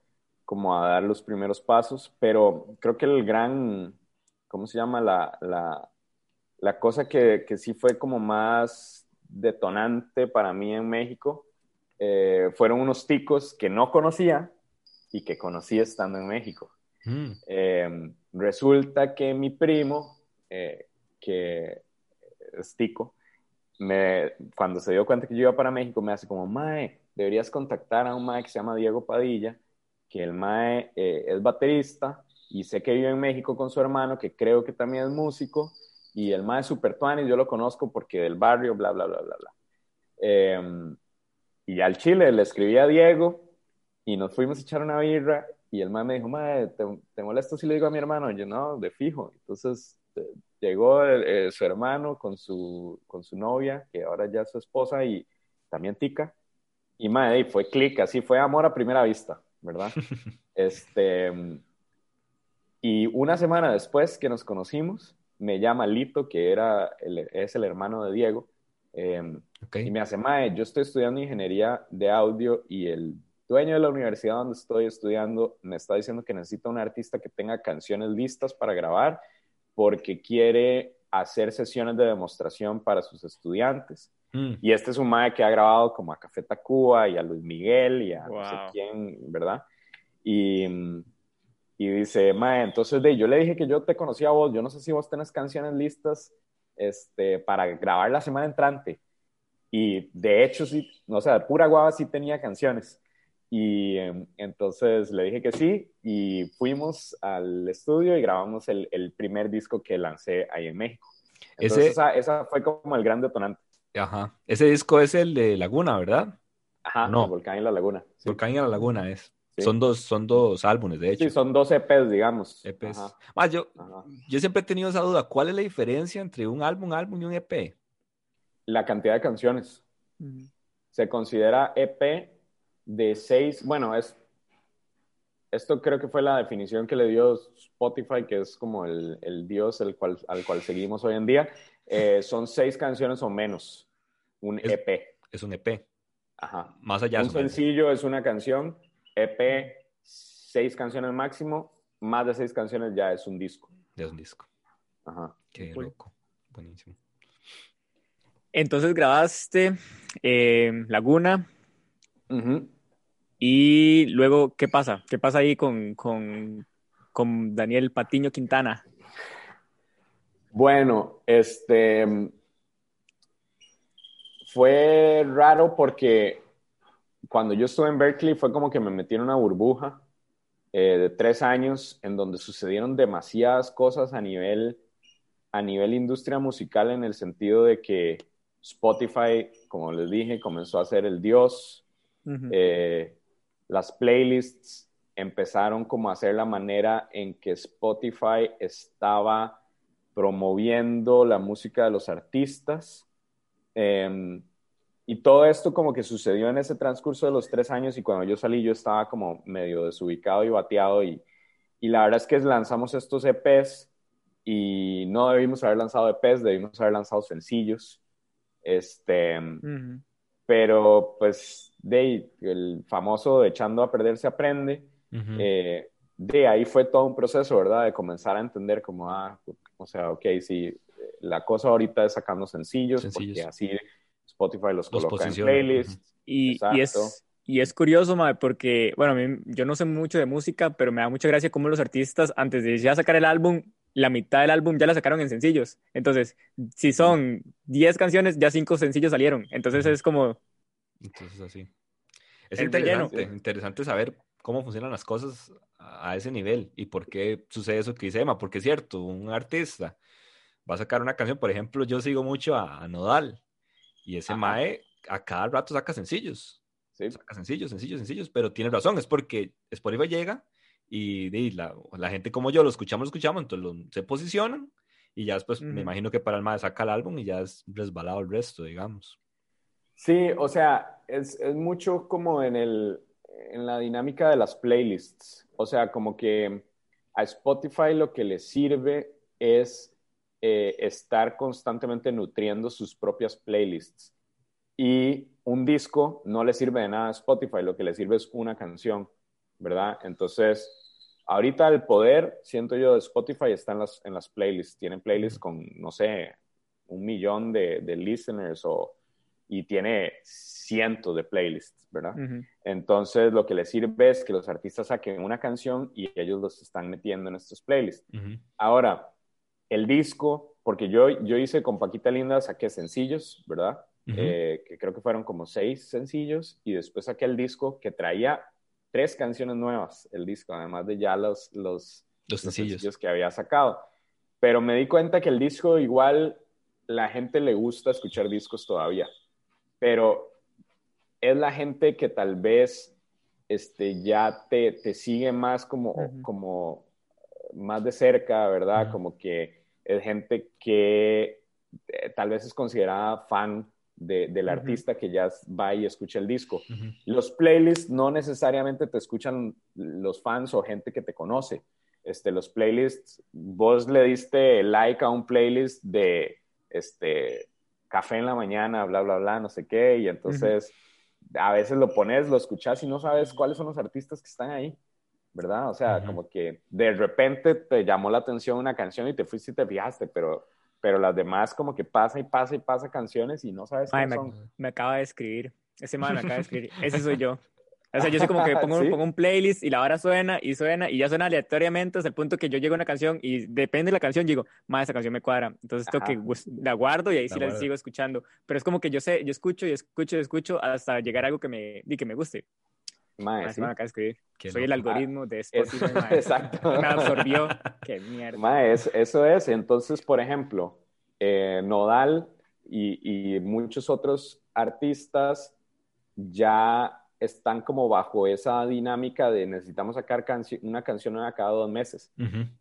como a dar los primeros pasos, pero creo que el gran, ¿cómo se llama? La, la, la cosa que, que, sí fue como más detonante para mí en México eh, fueron unos ticos que no conocía y que conocí estando en México. Mm. Em, resulta que mi primo, eh, que es tico, me, cuando se dio cuenta que yo iba para México, me hace como, Mae, deberías contactar a un Mae que se llama Diego Padilla, que el Mae eh, es baterista y sé que vive en México con su hermano, que creo que también es músico, y el Mae es super tuanis, yo lo conozco porque del barrio, bla, bla, bla, bla, bla. Em, y al Chile le escribí a Diego y nos fuimos a echar una birra y el Mae me dijo, Mae, ¿te, te molesto si le digo a mi hermano? yo, no, de fijo. Entonces llegó eh, su hermano con su, con su novia, que ahora ya es su esposa, y también Tica. Y madre, fue clic, así fue amor a primera vista, ¿verdad? este, y una semana después que nos conocimos, me llama Lito, que era es el hermano de Diego, em, y me hace, Mae, yo estoy estudiando ingeniería de audio y el dueño de la universidad donde estoy estudiando me está diciendo que necesita un artista que tenga canciones listas para grabar porque quiere hacer sesiones de demostración para sus estudiantes. Mm. Y este es un mae que ha grabado como a Café Tacuba y a Luis Miguel y a no sé quién, ¿verdad? Y, y dice, mae, entonces de, yo le dije que yo te conocía a vos, yo no sé si vos tenés canciones listas este, para grabar la semana entrante. Y de hecho, sí, o sea, pura guava sí tenía canciones. Y em, entonces le dije que sí y fuimos al estudio y grabamos el, el primer disco que lancé ahí en México. Entonces esa, esa, fue como el gran detonante. Ajá. Ese disco es el de Laguna, ¿verdad? Ajá, no. Volcán y la Laguna. Volcán y la Laguna es. Son, dos, son dos álbumes, de hecho. Sí, son dos EPs, digamos. EPs. Más, yo, yo siempre he tenido esa duda. ¿Cuál es la diferencia entre un álbum, álbum y un EP? La cantidad de canciones. Se considera EP de seis, bueno, es, esto creo que fue la definición que le dio Spotify, que es como el, el dios el cual, al cual seguimos hoy en día. Eh, son seis canciones o menos, un EP. Es un EP. Ajá. Más allá. Un sencillo es una canción, EP, seis canciones máximo, más de seis canciones ya es un disco. Ya es un disco. Ajá. Qué loco. Buenísimo. Entonces grabaste eh, Laguna. Y luego, ¿qué pasa? ¿Qué pasa ahí con, con, con Daniel Patiño Quintana? Bueno, este fue raro porque cuando yo estuve en Berkeley fue como que me metí en una burbuja eh, de tres años en donde sucedieron demasiadas cosas a nivel, a nivel industria musical en el sentido de que Spotify, como les dije, comenzó a ser el dios. Eh, las playlists empezaron como a ser la manera en que Spotify estaba promoviendo la música de los artistas. Em, y todo esto como que sucedió en ese transcurso de los tres años y cuando yo salí yo estaba como medio desubicado y bateado y, y la verdad es que lanzamos estos EPs y no debimos haber lanzado EPs, debimos haber lanzado sencillos. Este, Pero pues de el famoso echando a perder se aprende. Eh, de ahí fue todo un proceso, ¿verdad? De comenzar a entender como, ah, o sea, ok, sí, la cosa ahorita es sacando sencillos, porque así Spotify los, coloca en playlists. y, y, es, y es curioso, porque, bueno, a mí, yo no sé mucho de música, pero me da mucha gracia cómo los artistas, antes de ya sacar el álbum, la mitad del álbum ya la sacaron en sencillos. Entonces, si son 10 canciones, ya 5 sencillos salieron. Entonces es como... Entonces así. Es interesante, interesante saber cómo funcionan las cosas a ese nivel y por qué sucede eso que dice Emma, porque es cierto, un artista va a sacar una canción, por ejemplo, yo sigo mucho a, Nodal y ese Mae a cada rato saca sencillos, saca sencillos, sencillos, sencillos, pero tiene razón, es porque Spotify llega y, la, la, gente como yo lo escuchamos, lo escuchamos, entonces se posicionan y ya después me imagino que para el Mae saca el álbum y ya es resbalado el resto, digamos. Sí, o sea, es, es mucho como en, el, en la dinámica de las playlists. O sea, como que a Spotify lo que le sirve es eh, estar constantemente nutriendo sus propias playlists. Y un disco no le sirve de nada a Spotify, lo que le sirve es una canción, ¿verdad? Entonces, ahorita el poder, siento yo, de Spotify está en las, en las playlists. Tienen playlists con, no sé, un millón de, de listeners o y tiene cientos de playlists, ¿verdad? Entonces, lo que le sirve es que los artistas saquen una canción y ellos los están metiendo en estos playlists. Ahora, el disco, porque yo, yo hice con Paquita Linda, saqué sencillos, ¿verdad? Eh, que creo que fueron como seis sencillos, y después saqué el disco que traía tres canciones nuevas, el disco, además de ya los, los, los sencillos que había sacado. Pero me di cuenta que el disco igual la gente le gusta escuchar discos todavía pero es la gente que tal vez este, ya te, te sigue más como, como más de cerca, ¿verdad? Como que es gente que eh, tal vez es considerada fan de, del artista que ya va y escucha el disco. Los playlists no necesariamente te escuchan los fans o gente que te conoce. Este, los playlists, vos le diste like a un playlist de este, café en la mañana, bla, bla, bla, no sé qué, y entonces a veces lo pones, lo escuchas y no sabes cuáles son los artistas que están ahí, ¿verdad? O sea, como que de repente te llamó la atención una canción y te fuiste y te fijaste, pero pero las demás como que pasa y pasa y pasa canciones y no sabes qué son. Me acaba de escribir, ese man me acaba de escribir, ese soy yo. O sea, yo soy como que pongo, pongo, un playlist y la hora suena y suena y ya suena aleatoriamente hasta el punto que yo llego a una canción y depende de la canción, digo, más esa canción me cuadra. Entonces tengo que la guardo y ahí sí la, sigo escuchando. Pero es como que yo sé, yo escucho y escucho y escucho hasta llegar a algo que me, que me guste. Mae, ¿sí? de escribir. Soy el algoritmo de Spotify. Exacto. Me absorbió. Qué mierda. Mae, eso es. Entonces, por ejemplo, eh, Nodal y, y, muchos otros artistas ya están como bajo esa dinámica de necesitamos sacar una canción cada dos meses,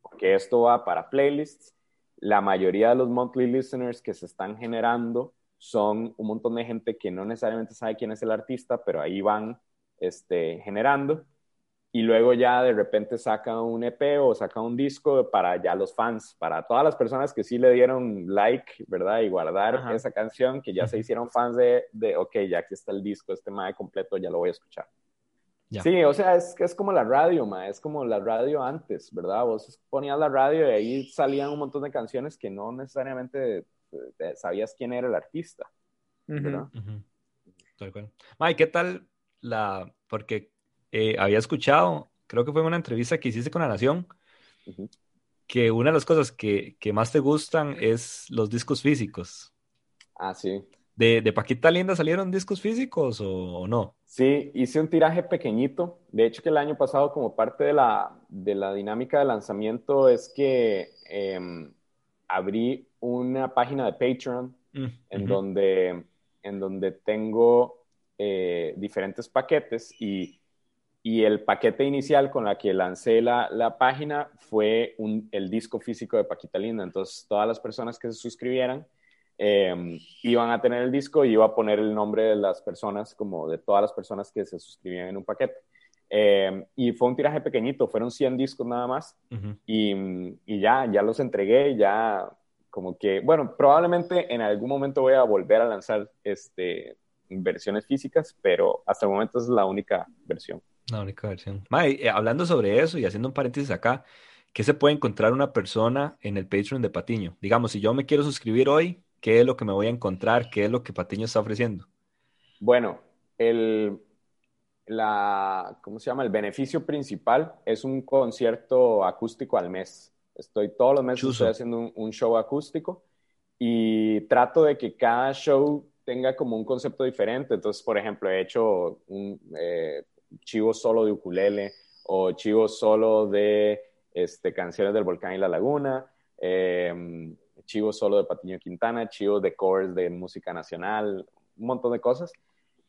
porque esto va para playlists. La mayoría de los monthly listeners que se están generando son un montón de gente que no necesariamente sabe quién es el artista, pero ahí van este, generando y luego ya de repente saca un EP o saca un disco para ya los fans, para todas las personas que sí le dieron like, ¿verdad? Y guardar esa canción, que ya se hicieron fans de, de, ok, ya aquí está el disco, este mae completo, ya lo voy a escuchar. Sí, o sea, es, es como la radio, ma, es como la radio antes, ¿verdad? Vos ponías la radio y ahí salían un montón de canciones que no necesariamente eh, sabías quién era el artista, ¿verdad? Uh ¿qué tal la, porque eh, había escuchado, creo que fue en una entrevista que hiciste con La Nación, que una de las cosas que, que, más te gustan es los discos físicos. Ah, sí. ¿De, de Paquita Linda salieron discos físicos o, no? Sí, hice un tiraje pequeñito. De hecho, que el año pasado, como parte de la, de la dinámica de lanzamiento, es que em, abrí una página de Patreon mm, en, donde, en donde tengo eh, diferentes paquetes y y el paquete inicial con la que lancé la, la página fue un, el disco físico de Paquita Linda. Entonces, todas las personas que se suscribieran em, iban a tener el disco y iba a poner el nombre de las personas, como de todas las personas que se suscribían en un paquete. Em, y fue un tiraje pequeñito, fueron 100 discos nada más. y, y, ya, ya los entregué, ya como que, bueno, probablemente en algún momento voy a volver a lanzar este, versiones físicas, pero hasta el momento es la única versión. La única versión. Eh, hablando sobre eso y haciendo un paréntesis acá, ¿qué se puede encontrar una persona en el Patreon de Patiño? Digamos, si yo me quiero suscribir hoy, ¿qué es lo que me voy a encontrar? ¿Qué es lo que Patiño está ofreciendo? Bueno, el, la, ¿cómo se llama? El beneficio principal es un concierto acústico al mes. Estoy todos los meses estoy haciendo un, show acústico y trato de que cada show tenga como un concepto diferente. Entonces, por ejemplo, he hecho un, eh, chivo solo de ukulele o chivo solo de este, canciones del volcán y la laguna, eh, chivo solo de Patiño Quintana, chivos de covers de música nacional, un montón de cosas.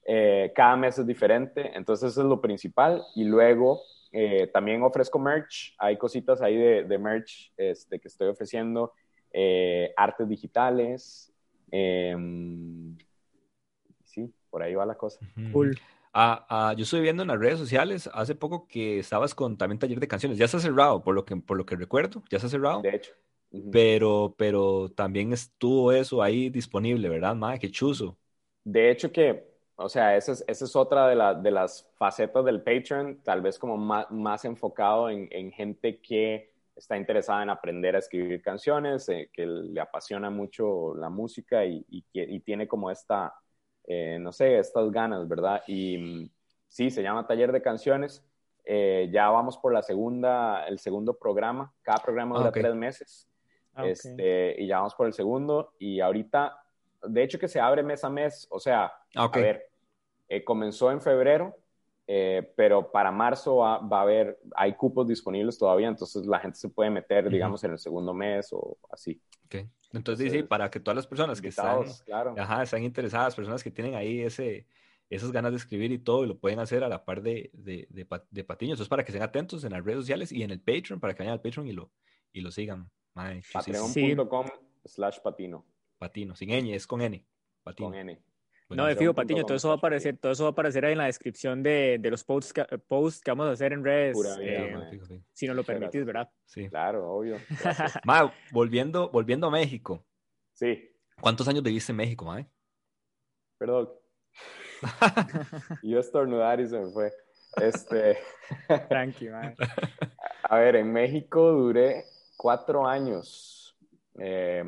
Eh, cada mes es diferente, entonces eso es lo principal. Y luego eh, también ofrezco merch, hay cositas ahí de, merch este, que estoy ofreciendo, artes digitales. Em, sí, por ahí va la cosa. Cool. Ah, ah, yo estoy viendo en las redes sociales hace poco que estabas con también taller de canciones. Ya se ha cerrado, por lo que, por lo que recuerdo, ya se ha cerrado. De hecho. pero, pero también estuvo eso ahí disponible, ¿verdad, Madre? Qué chuzo. De hecho que, o sea, esa es, esa es otra de, de, las facetas del Patreon, tal vez como más, más enfocado en, en, gente que está interesada en aprender a escribir canciones, eh, que le apasiona mucho la música y, y, y tiene como esta eh, no sé, estas ganas, ¿verdad? Y mm, sí, se llama Taller de Canciones. Eh, ya vamos por la segunda, el segundo programa. Cada programa dura tres meses. Ah, este, y ya vamos por el segundo. Y ahorita, de hecho que se abre mes a mes. O sea, a ver, eh, comenzó en febrero, pero para marzo va, a haber, hay cupos disponibles todavía, entonces la gente se puede meter, digamos, en el segundo mes o así. Okay. Entonces, sí, para que todas las personas que están, ajá, están interesadas, personas que tienen ahí ese, esas ganas de escribir y todo, y lo pueden hacer a la par de, de, de, Patiño. Entonces, para que estén atentos en las redes sociales y en el Patreon, para que vayan al Patreon y lo, y lo sigan. Patreon.com slash patino. Patino, sin ñ, es con N. Patino. Con N. No, de fijo, Patiño, todo eso va a aparecer, todo eso va a aparecer ahí en la descripción de, de los posts que, posts que vamos a hacer en redes, Pura vida, eh, mae. Fijo, fijo. si nos lo permitís. ¿verdad? Sí. Claro, obvio. Mae, volviendo, volviendo a México. Sí, ¿Cuántos años viviste en México, mae? perdón. Yo estornudar y se me fue. Este, Tranqui, mae. a ver, en México duré cuatro años. Eh,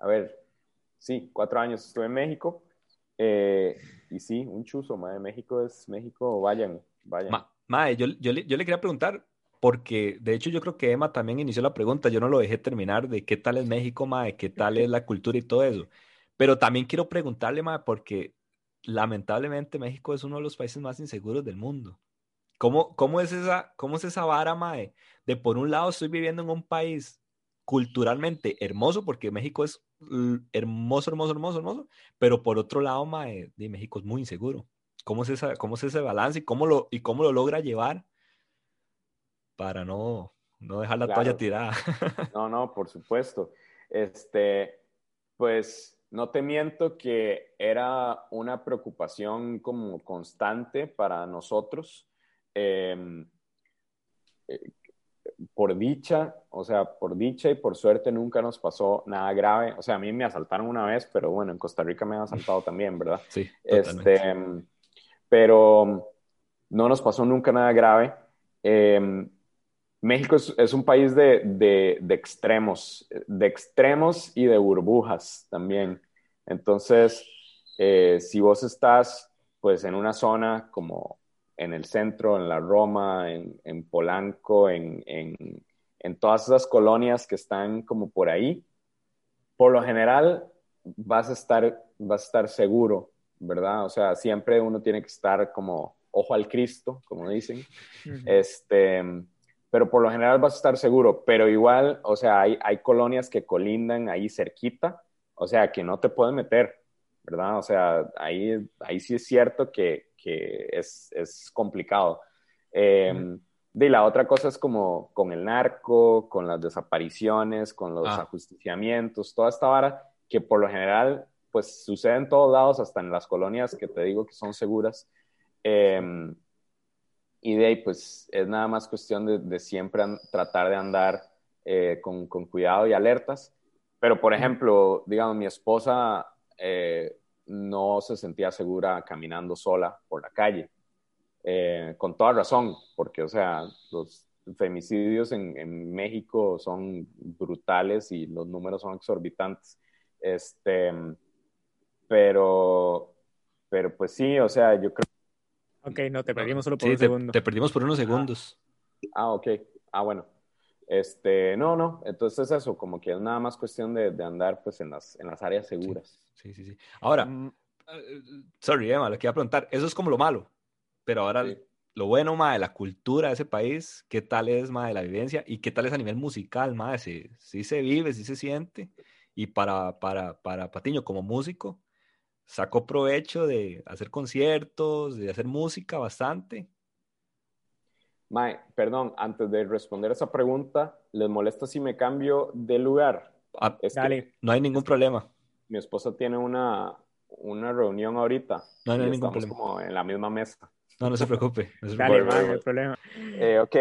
a ver, sí, cuatro años estuve en México. Eh, y sí, un chuzo, madre. México es México, vayan, vayan. Ma- mae, yo, yo, le, yo le quería preguntar, porque de hecho yo creo que Emma también inició la pregunta, yo no lo dejé terminar de qué tal es México, mae, qué tal es la cultura y todo eso. Pero también quiero preguntarle, mae, porque lamentablemente México es uno de los países más inseguros del mundo. ¿Cómo, cómo es esa, cómo es esa vara, mae? De por un lado estoy viviendo en un país culturalmente hermoso, porque México es hermoso, hermoso, hermoso, hermoso, pero por otro lado, mae, de México es muy inseguro. ¿Cómo es, esa, cómo es ese balance y cómo lo, y cómo lo logra llevar para no, no dejar la Claro. toalla tirada? No, no, por supuesto. Este, pues no te miento que era una preocupación como constante para nosotros. Eh, eh, por dicha, o sea, por dicha y por suerte nunca nos pasó nada grave. O sea, a mí me asaltaron una vez, pero bueno, en Costa Rica me han asaltado también, ¿verdad? Sí, totalmente. Este, pero no nos pasó nunca nada grave. Eh, México es, es un país de, de, de extremos, de extremos y de burbujas también. Entonces, eh, si vos estás pues en una zona como en el centro, en la Roma, en, en Polanco, en, en, en todas esas colonias que están como por ahí, por lo general vas a estar, vas a estar seguro, ¿verdad? O sea, siempre uno tiene que estar como ojo al Cristo, como dicen. Ujú. Este, pero por lo general vas a estar seguro, pero igual, o sea, hay, hay colonias que colindan ahí cerquita, o sea, que no te pueden meter, ¿verdad? O sea, ahí, ahí sí es cierto que, que es, es complicado. Eh, de la otra cosa es como con el narco, con las desapariciones, con los Ah. ajusticiamientos, toda esta vara que por lo general pues sucede en todos lados, hasta en las colonias que te digo que son seguras. Eh, y de ahí pues es nada más cuestión de, de siempre tratar de andar eh, con, con cuidado y alertas. Pero por ejemplo, digamos, mi esposa eh, no se sentía segura caminando sola por la calle. Eh, con toda razón, porque, o sea, los femicidios en, en México son brutales y los números son exorbitantes. Este, pero, pero pues sí, o sea, yo creo. Ok, no, te perdimos solo por Sí, un te, segundo. te perdimos por unos segundos. Ah, ok. Ah, bueno. Este, no, no. Entonces eso, como que es nada más cuestión de, de andar pues en las, en las áreas seguras. Sí, sí, sí. Ahora, Mm, eh, sorry, Emma, le quería preguntar, eso es como lo malo, pero ahora Sí. lo bueno, ma, de la cultura de ese país, ¿qué tal es, ma, de la vivencia? ¿Y qué tal es a nivel musical, ma? Sí, sí se vive, sí se siente. Y para, para, para Patiño, como músico, sacó provecho de hacer conciertos, de hacer música bastante. Mae, perdón, antes de responder esa pregunta, ¿les molesta si me cambio de lugar? Ah, Es que Dale. no hay ningún problema. mi esposa tiene una, una reunión ahorita. No, no hay ningún estamos problema. como en la misma mesa. No, no se preocupe. no se Dale, preocupe. man, no hay problema. Eh, ok,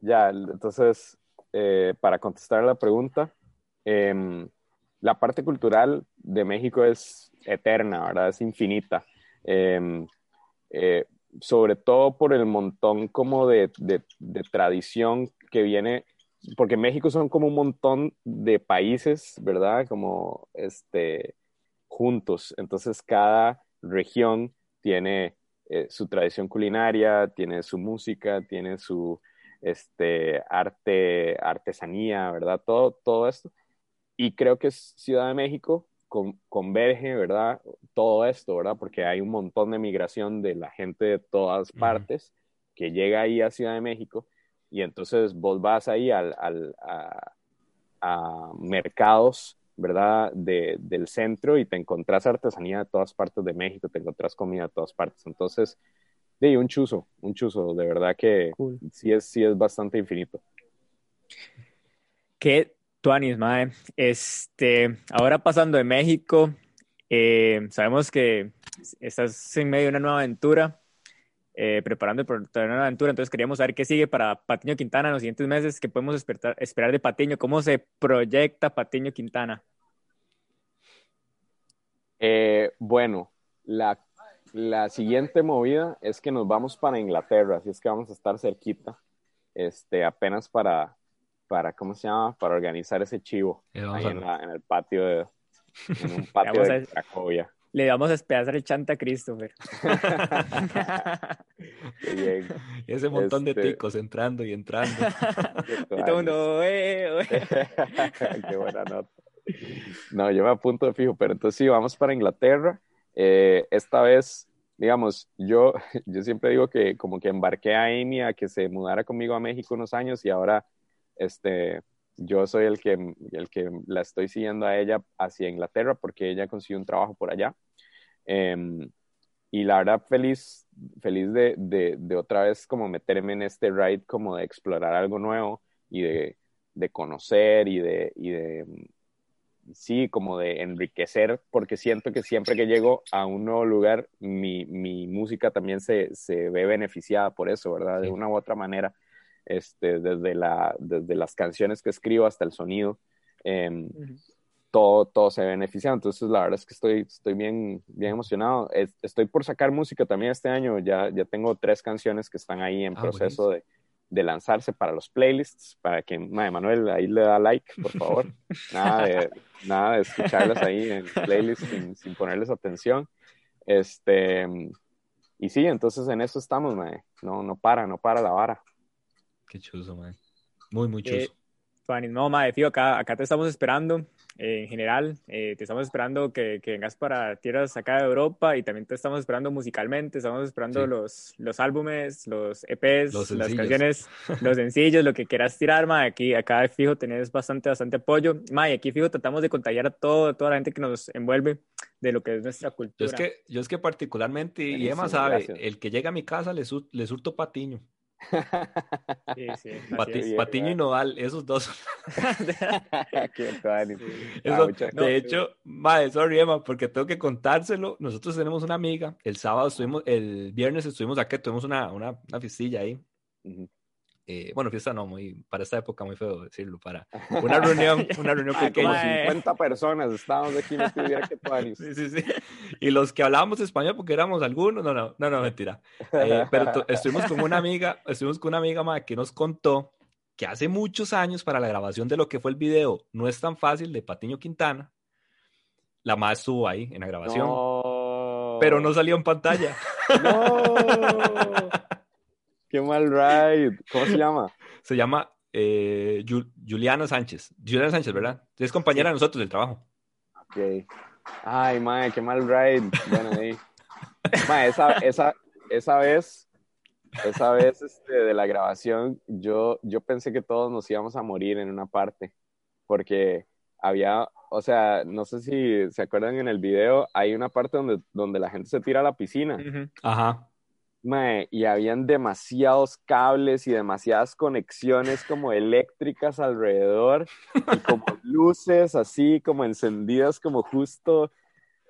ya, entonces, eh, para contestar la pregunta, em, la parte cultural de México es eterna, ¿verdad? Es infinita. Em, eh, sobre todo por el montón como de, de- tradición que viene, porque México son como un montón de países, ¿verdad? Como este, juntos. Entonces cada región tiene eh, su tradición culinaria, tiene su música, tiene su este, arte, artesanía, ¿verdad? Todo, todo esto. Y creo que Ciudad de México con- converge, ¿verdad? Todo esto, ¿verdad? Porque hay un montón de migración de la gente de todas partes que llega ahí a Ciudad de México y entonces vos vas ahí al, al- a, a mercados, ¿verdad? De- del centro y te encontrás artesanía de todas partes de México, te encontrás comida de todas partes. Entonces, de un chuzo, un chuzo, de verdad que Cool. sí es, sí es bastante infinito. Qué tuanis, mae. Este, ahora pasando de México, eh, sabemos que estás en medio de una nueva aventura, eh, preparando por una nueva aventura, entonces queríamos saber qué sigue para Patiño Quintana en los siguientes meses, qué podemos esperar, esperar de Patiño, cómo se proyecta Patiño Quintana. Eh, bueno, la, la, siguiente movida es que nos vamos para Inglaterra, así es que vamos a estar cerquita, este, apenas para, para ¿cómo se llama? Para organizar ese chivo ahí en, la, en, el patio de, en un patio de Cracovia. Le vamos a despedazar el chanta a Christopher. bien. Y ese montón este... de ticos entrando y entrando. y todo mundo, eh, Qué buena nota. No, yo me apunto de fijo, pero entonces sí, vamos para Inglaterra. Eh, esta vez, digamos, yo, yo siempre digo que como que embarqué a Amy a que se mudara conmigo a México unos años y ahora, este, yo soy el que, el que la estoy siguiendo a ella hacia Inglaterra porque ella consiguió un trabajo por allá. Eh, y la verdad, feliz, feliz de, de, de, otra vez como meterme en este ride, como de explorar algo nuevo y de, de conocer y de, y de, sí, como de enriquecer, porque siento que siempre que llego a un nuevo lugar, mi, mi música también se, se, ve beneficiada por eso, ¿verdad? De una u otra manera este, desde, la, desde las canciones que escribo hasta el sonido, eh, uh -huh. todo, todo se beneficia. Entonces, la verdad es que estoy, estoy bien, bien emocionado. Estoy por sacar música también este año. Ya, ya tengo tres canciones que están ahí en ah, proceso de, de, lanzarse para los playlists, para que Manuel ahí le da like, por favor. nada, de, nada de escucharlas ahí en playlists sin, sin ponerles atención. Este, y sí, entonces en eso estamos. No, no para, no para la vara. Qué chuzo, man. Muy, muy chuzo. Eh, Fanny, no, madre, tío, acá, acá te estamos esperando. Eh, en general, eh, te estamos esperando que, que, vengas para tierras acá de Europa y también te estamos esperando musicalmente. Estamos esperando sí. los, los álbumes, los EPs, los las canciones, los sencillos, lo que quieras tirar, madre. Aquí, acá fijo, tenés bastante, bastante apoyo. Madre, aquí fijo, tratamos de contagiar a todo, toda la gente que nos envuelve de lo que es nuestra cultura. Yo es que, yo es que particularmente, y Emma sabe, gracias. el que llega a mi casa le, sur, le surto patiño. Sí, sí, Pati, bien, Patiño y Nodal, esos dos. Qué Eso, no, de hecho, madre, sorry Emma, porque tengo que contárselo. Nosotros tenemos una amiga, el sábado estuvimos, el viernes estuvimos aquí, tuvimos una, una, una fiestilla ahí. Uh -huh. Eh, bueno, fiesta no, muy, para esta época muy feo decirlo, para una reunión, una reunión pequeña. Como 50 personas estábamos aquí, no estuviera que sí, sí, sí. Y los que hablábamos español porque éramos algunos, no, no, no, no mentira. Eh, pero estuvimos con una amiga, estuvimos con una amiga madre, que nos contó que hace muchos años para la grabación de lo que fue el video No es tan fácil de Patiño Quintana, la madre estuvo ahí en la grabación, no. pero no salió en pantalla. No. Qué mal ride. ¿Cómo se llama? Se llama eh, Juliana Sánchez. Juliana Sánchez, ¿verdad? Es compañera de nosotros del trabajo. Ok. Ay, mae, qué mal ride. Bueno, ahí. mae, esa, esa, esa vez, esa vez este, de la grabación, yo, yo pensé que todos nos íbamos a morir en una parte. Porque había, o sea, no sé si se acuerdan en el video, hay una parte donde, donde la gente se tira a la piscina. Uh -huh. Ajá. Mae, y habían demasiados cables y demasiadas conexiones como eléctricas alrededor y como luces así como encendidas como justo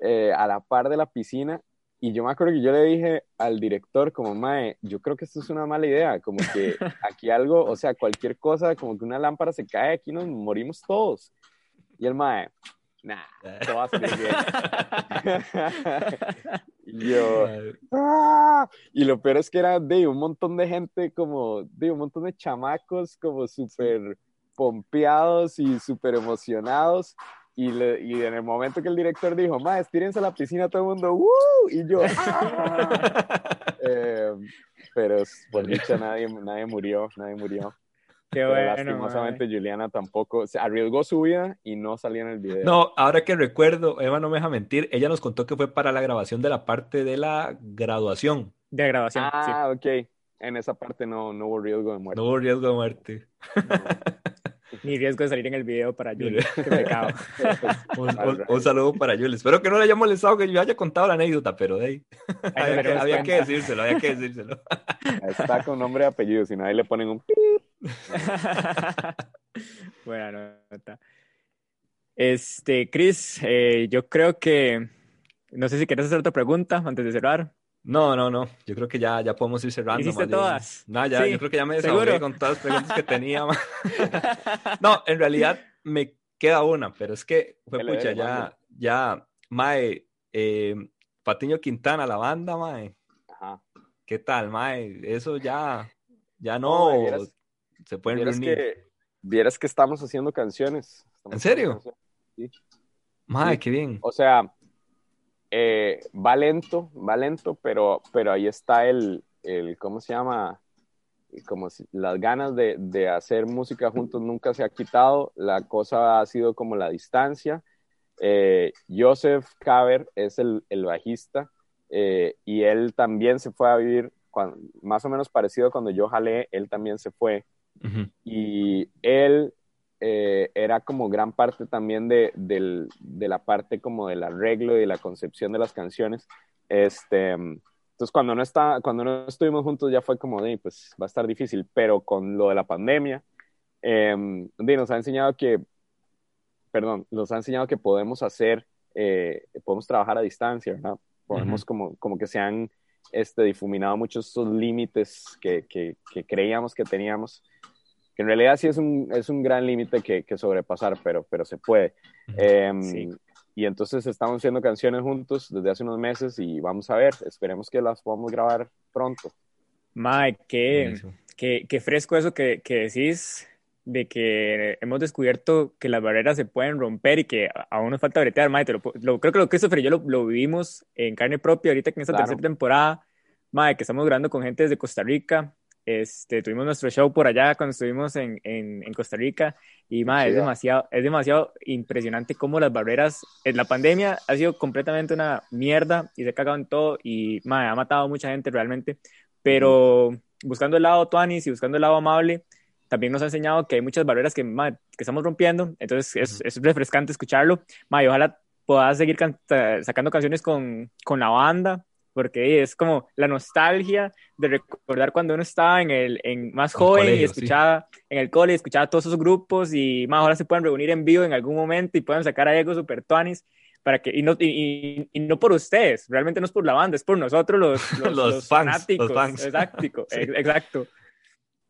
eh, a la par de la piscina. Y yo me acuerdo que yo le dije al director como, Mae, yo creo que esto es una mala idea, como que aquí algo, o sea, cualquier cosa, como que una lámpara se cae, aquí nos morimos todos. Y el Mae, nah, todo va a salir bien. y yo, ¡ah! y lo peor es que era de un montón de gente, como de un montón de chamacos, como súper pompeados y súper emocionados. Y, le, y, en el momento que el director dijo, ma, estírense a la piscina, todo el mundo, ¡uh! Y yo, ¡ah! eh, pero por dicha nadie, nadie murió, nadie murió. Qué bueno, lastimosamente man. Juliana tampoco se arriesgó su vida y no salió en el video. No, ahora que recuerdo, Eva no me deja mentir, ella nos contó que fue para la grabación de la parte de la graduación. De grabación. Ah, sí. ok. En esa parte no, no hubo riesgo de muerte. No hubo riesgo de muerte. No. Ni riesgo de salir en el video para Julie. Qué pecado. un, un, un, saludo para Julie. Espero que no le haya molestado que yo haya contado la anécdota, pero de ahí. había, que, había que decírselo, había que decírselo. Está con nombre y apellido, si no ahí le ponen un bueno, Este, Chris, eh, yo creo que, no sé si quieres hacer otra pregunta antes de cerrar. No, no, no. Yo creo que ya, ya podemos ir cerrando. ¿Hiciste todas? No, ya, yo creo que ya me desahogué con todas las preguntas que tenía. no, en realidad me queda una, pero es que fue pucha, ya, ya, Mae, eh, Patiño Quintana, la banda, Mae. Ajá. ¿Qué tal, Mae? Eso ya, ya no, se pueden reunir. Que, vieras que estamos haciendo canciones. ¿En serio? Sí. Mae, qué bien. O sea, eh, va lento, va lento, pero, pero ahí está el, el ¿cómo se llama? Como si, las ganas de, de, hacer música juntos nunca se ha quitado, la cosa ha sido como la distancia. Eh, Joseph Caber es el, el bajista eh, y él también se fue a vivir, más o menos parecido cuando yo jalé, él también se fue. Y él eh, era como gran parte también de, la parte como del arreglo y de la concepción de las canciones. Este, entonces cuando no, está, cuando no estuvimos juntos ya fue como de, pues va a estar difícil, pero con lo de la pandemia, eh, nos ha enseñado que, perdón, nos ha enseñado que podemos hacer, eh, podemos trabajar a distancia, ¿verdad? Podemos como, como que se han este, difuminado muchos esos límites que, que, que creíamos que teníamos que en realidad sí es un, es un gran límite que, que, sobrepasar, pero, pero se puede. Em, y entonces estamos haciendo canciones juntos desde hace unos meses y vamos a ver, esperemos que las podamos grabar pronto. Mike, qué, qué, qué, fresco eso que, que, decís de que hemos descubierto que las barreras se pueden romper y que aún nos falta bretear, Mike. Lo, creo que lo Christopher y yo lo, lo, vivimos en carne propia ahorita que en esta tercera temporada, Mike, que estamos grabando con gente desde Costa Rica, este, tuvimos nuestro show por allá cuando estuvimos en, en, en Costa Rica y ma, es, demasiado, es demasiado impresionante cómo las barreras, en la pandemia ha sido completamente una mierda y se ha cagado en todo y ma, ha matado a mucha gente realmente, pero buscando el lado tuanis y buscando el lado amable, también nos ha enseñado que hay muchas barreras que, ma, que estamos rompiendo, entonces es, es refrescante escucharlo, ma, y ojalá puedas seguir sacando canciones con, con la banda, porque es como la nostalgia de recordar cuando uno estaba en el en más joven y escuchaba en el cole, escuchaba todos esos grupos y más ahora se pueden reunir en vivo en algún momento y pueden sacar a Ego Super Tuanis para que y no y, y, no por ustedes, realmente no es por la banda, es por nosotros los los, los, fanáticos, los fans. Exacto, sí. exacto.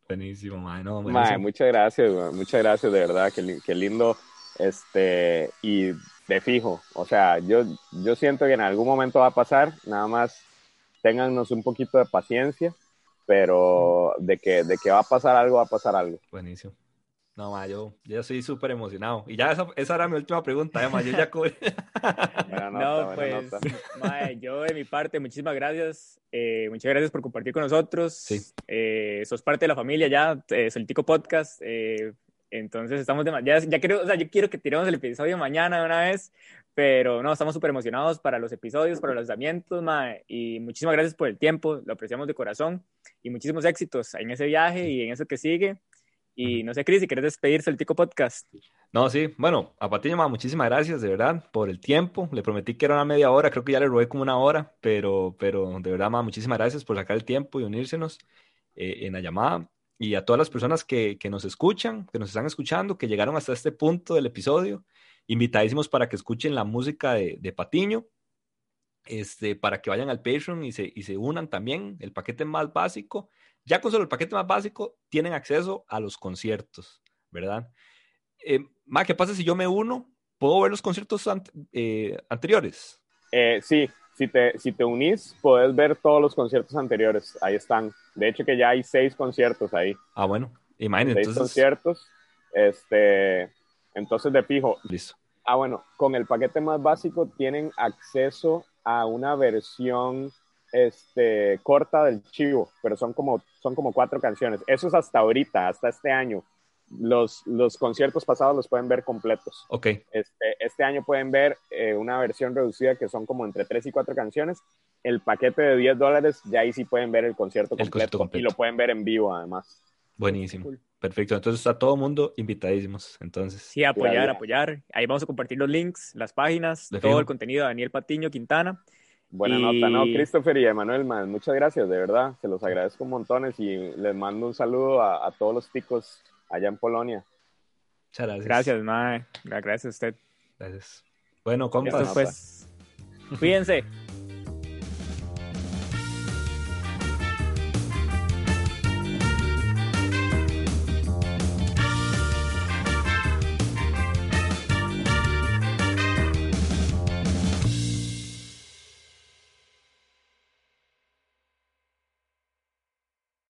Buenísimo, man. No, buenísimo. muchas gracias, man. muchas gracias de verdad, qué, qué lindo este y de fijo. O sea, yo, yo siento que en algún momento va a pasar, nada más téngannos un poquito de paciencia, pero de que, de que va a pasar algo, va a pasar algo. Buenísimo. No, ma, yo, yo estoy súper emocionado. Y ya esa, esa, era mi última pregunta, ¿eh, ma, yo ya No, pues, ma, yo de mi parte, muchísimas gracias. Eh, muchas gracias por compartir con nosotros. Sí. Eh, sos parte de la familia ya, eh, Solitico Podcast. Entonces estamos de, ya, ya quiero, o sea, yo quiero que tiremos el episodio mañana de una vez, pero no, estamos súper emocionados para los episodios, para los lanzamientos, mae, y muchísimas gracias por el tiempo, lo apreciamos de corazón, y muchísimos éxitos en ese viaje y en eso que sigue. Y no sé, Cris, si quieres despedirse del Tico Podcast. No, sí, bueno, a Patiño, ma, muchísimas gracias, de verdad, por el tiempo. Le prometí que era una media hora, creo que ya le robé como una hora, pero, pero de verdad, ma, muchísimas gracias por sacar el tiempo y unírsenos eh, en la llamada y a todas las personas que, que, nos escuchan, que nos están escuchando, que llegaron hasta este punto del episodio, invitadísimos para que escuchen la música de, de Patiño, este, para que vayan al Patreon y se, y se unan también, el paquete más básico. Ya con solo el paquete más básico tienen acceso a los conciertos, ¿verdad? Eh, Ma, ¿qué pasa si yo me uno? ¿Puedo ver los conciertos an eh, anteriores? Eh, sí, si te, si te unís, puedes ver todos los conciertos anteriores. Ahí están. De hecho, que ya hay seis conciertos ahí. Ah, bueno. Imagínate. Seis entonces... conciertos. Este, entonces, de fijo. Listo. Ah, bueno, con el paquete más básico tienen acceso a una versión este, corta del chivo, pero son como, son como cuatro canciones. Eso es hasta ahorita, hasta este año los, los conciertos pasados los pueden ver completos. Ok. Este, este año pueden ver eh, una versión reducida que son como entre 3 y 4 canciones. El paquete de 10 dólares, ya ahí sí pueden ver el concierto, el completo, completo, y lo pueden ver en vivo además. Buenísimo. Cool. Perfecto. Entonces está todo mundo invitadísimos. Entonces. Sí, apoyar, apoyar. Ahí vamos a compartir los links, las páginas, de todo fijo. el contenido de Daniel Patiño Quintana. Buena y... nota, ¿no? Christopher y Emanuel, man, muchas gracias, de verdad. Se los agradezco montones y les mando un saludo a, a todos los ticos allá en Polonia. Muchas gracias. Gracias, Mae. Gracias a usted. Gracias. Bueno, Esto compas. pues. Cuídense.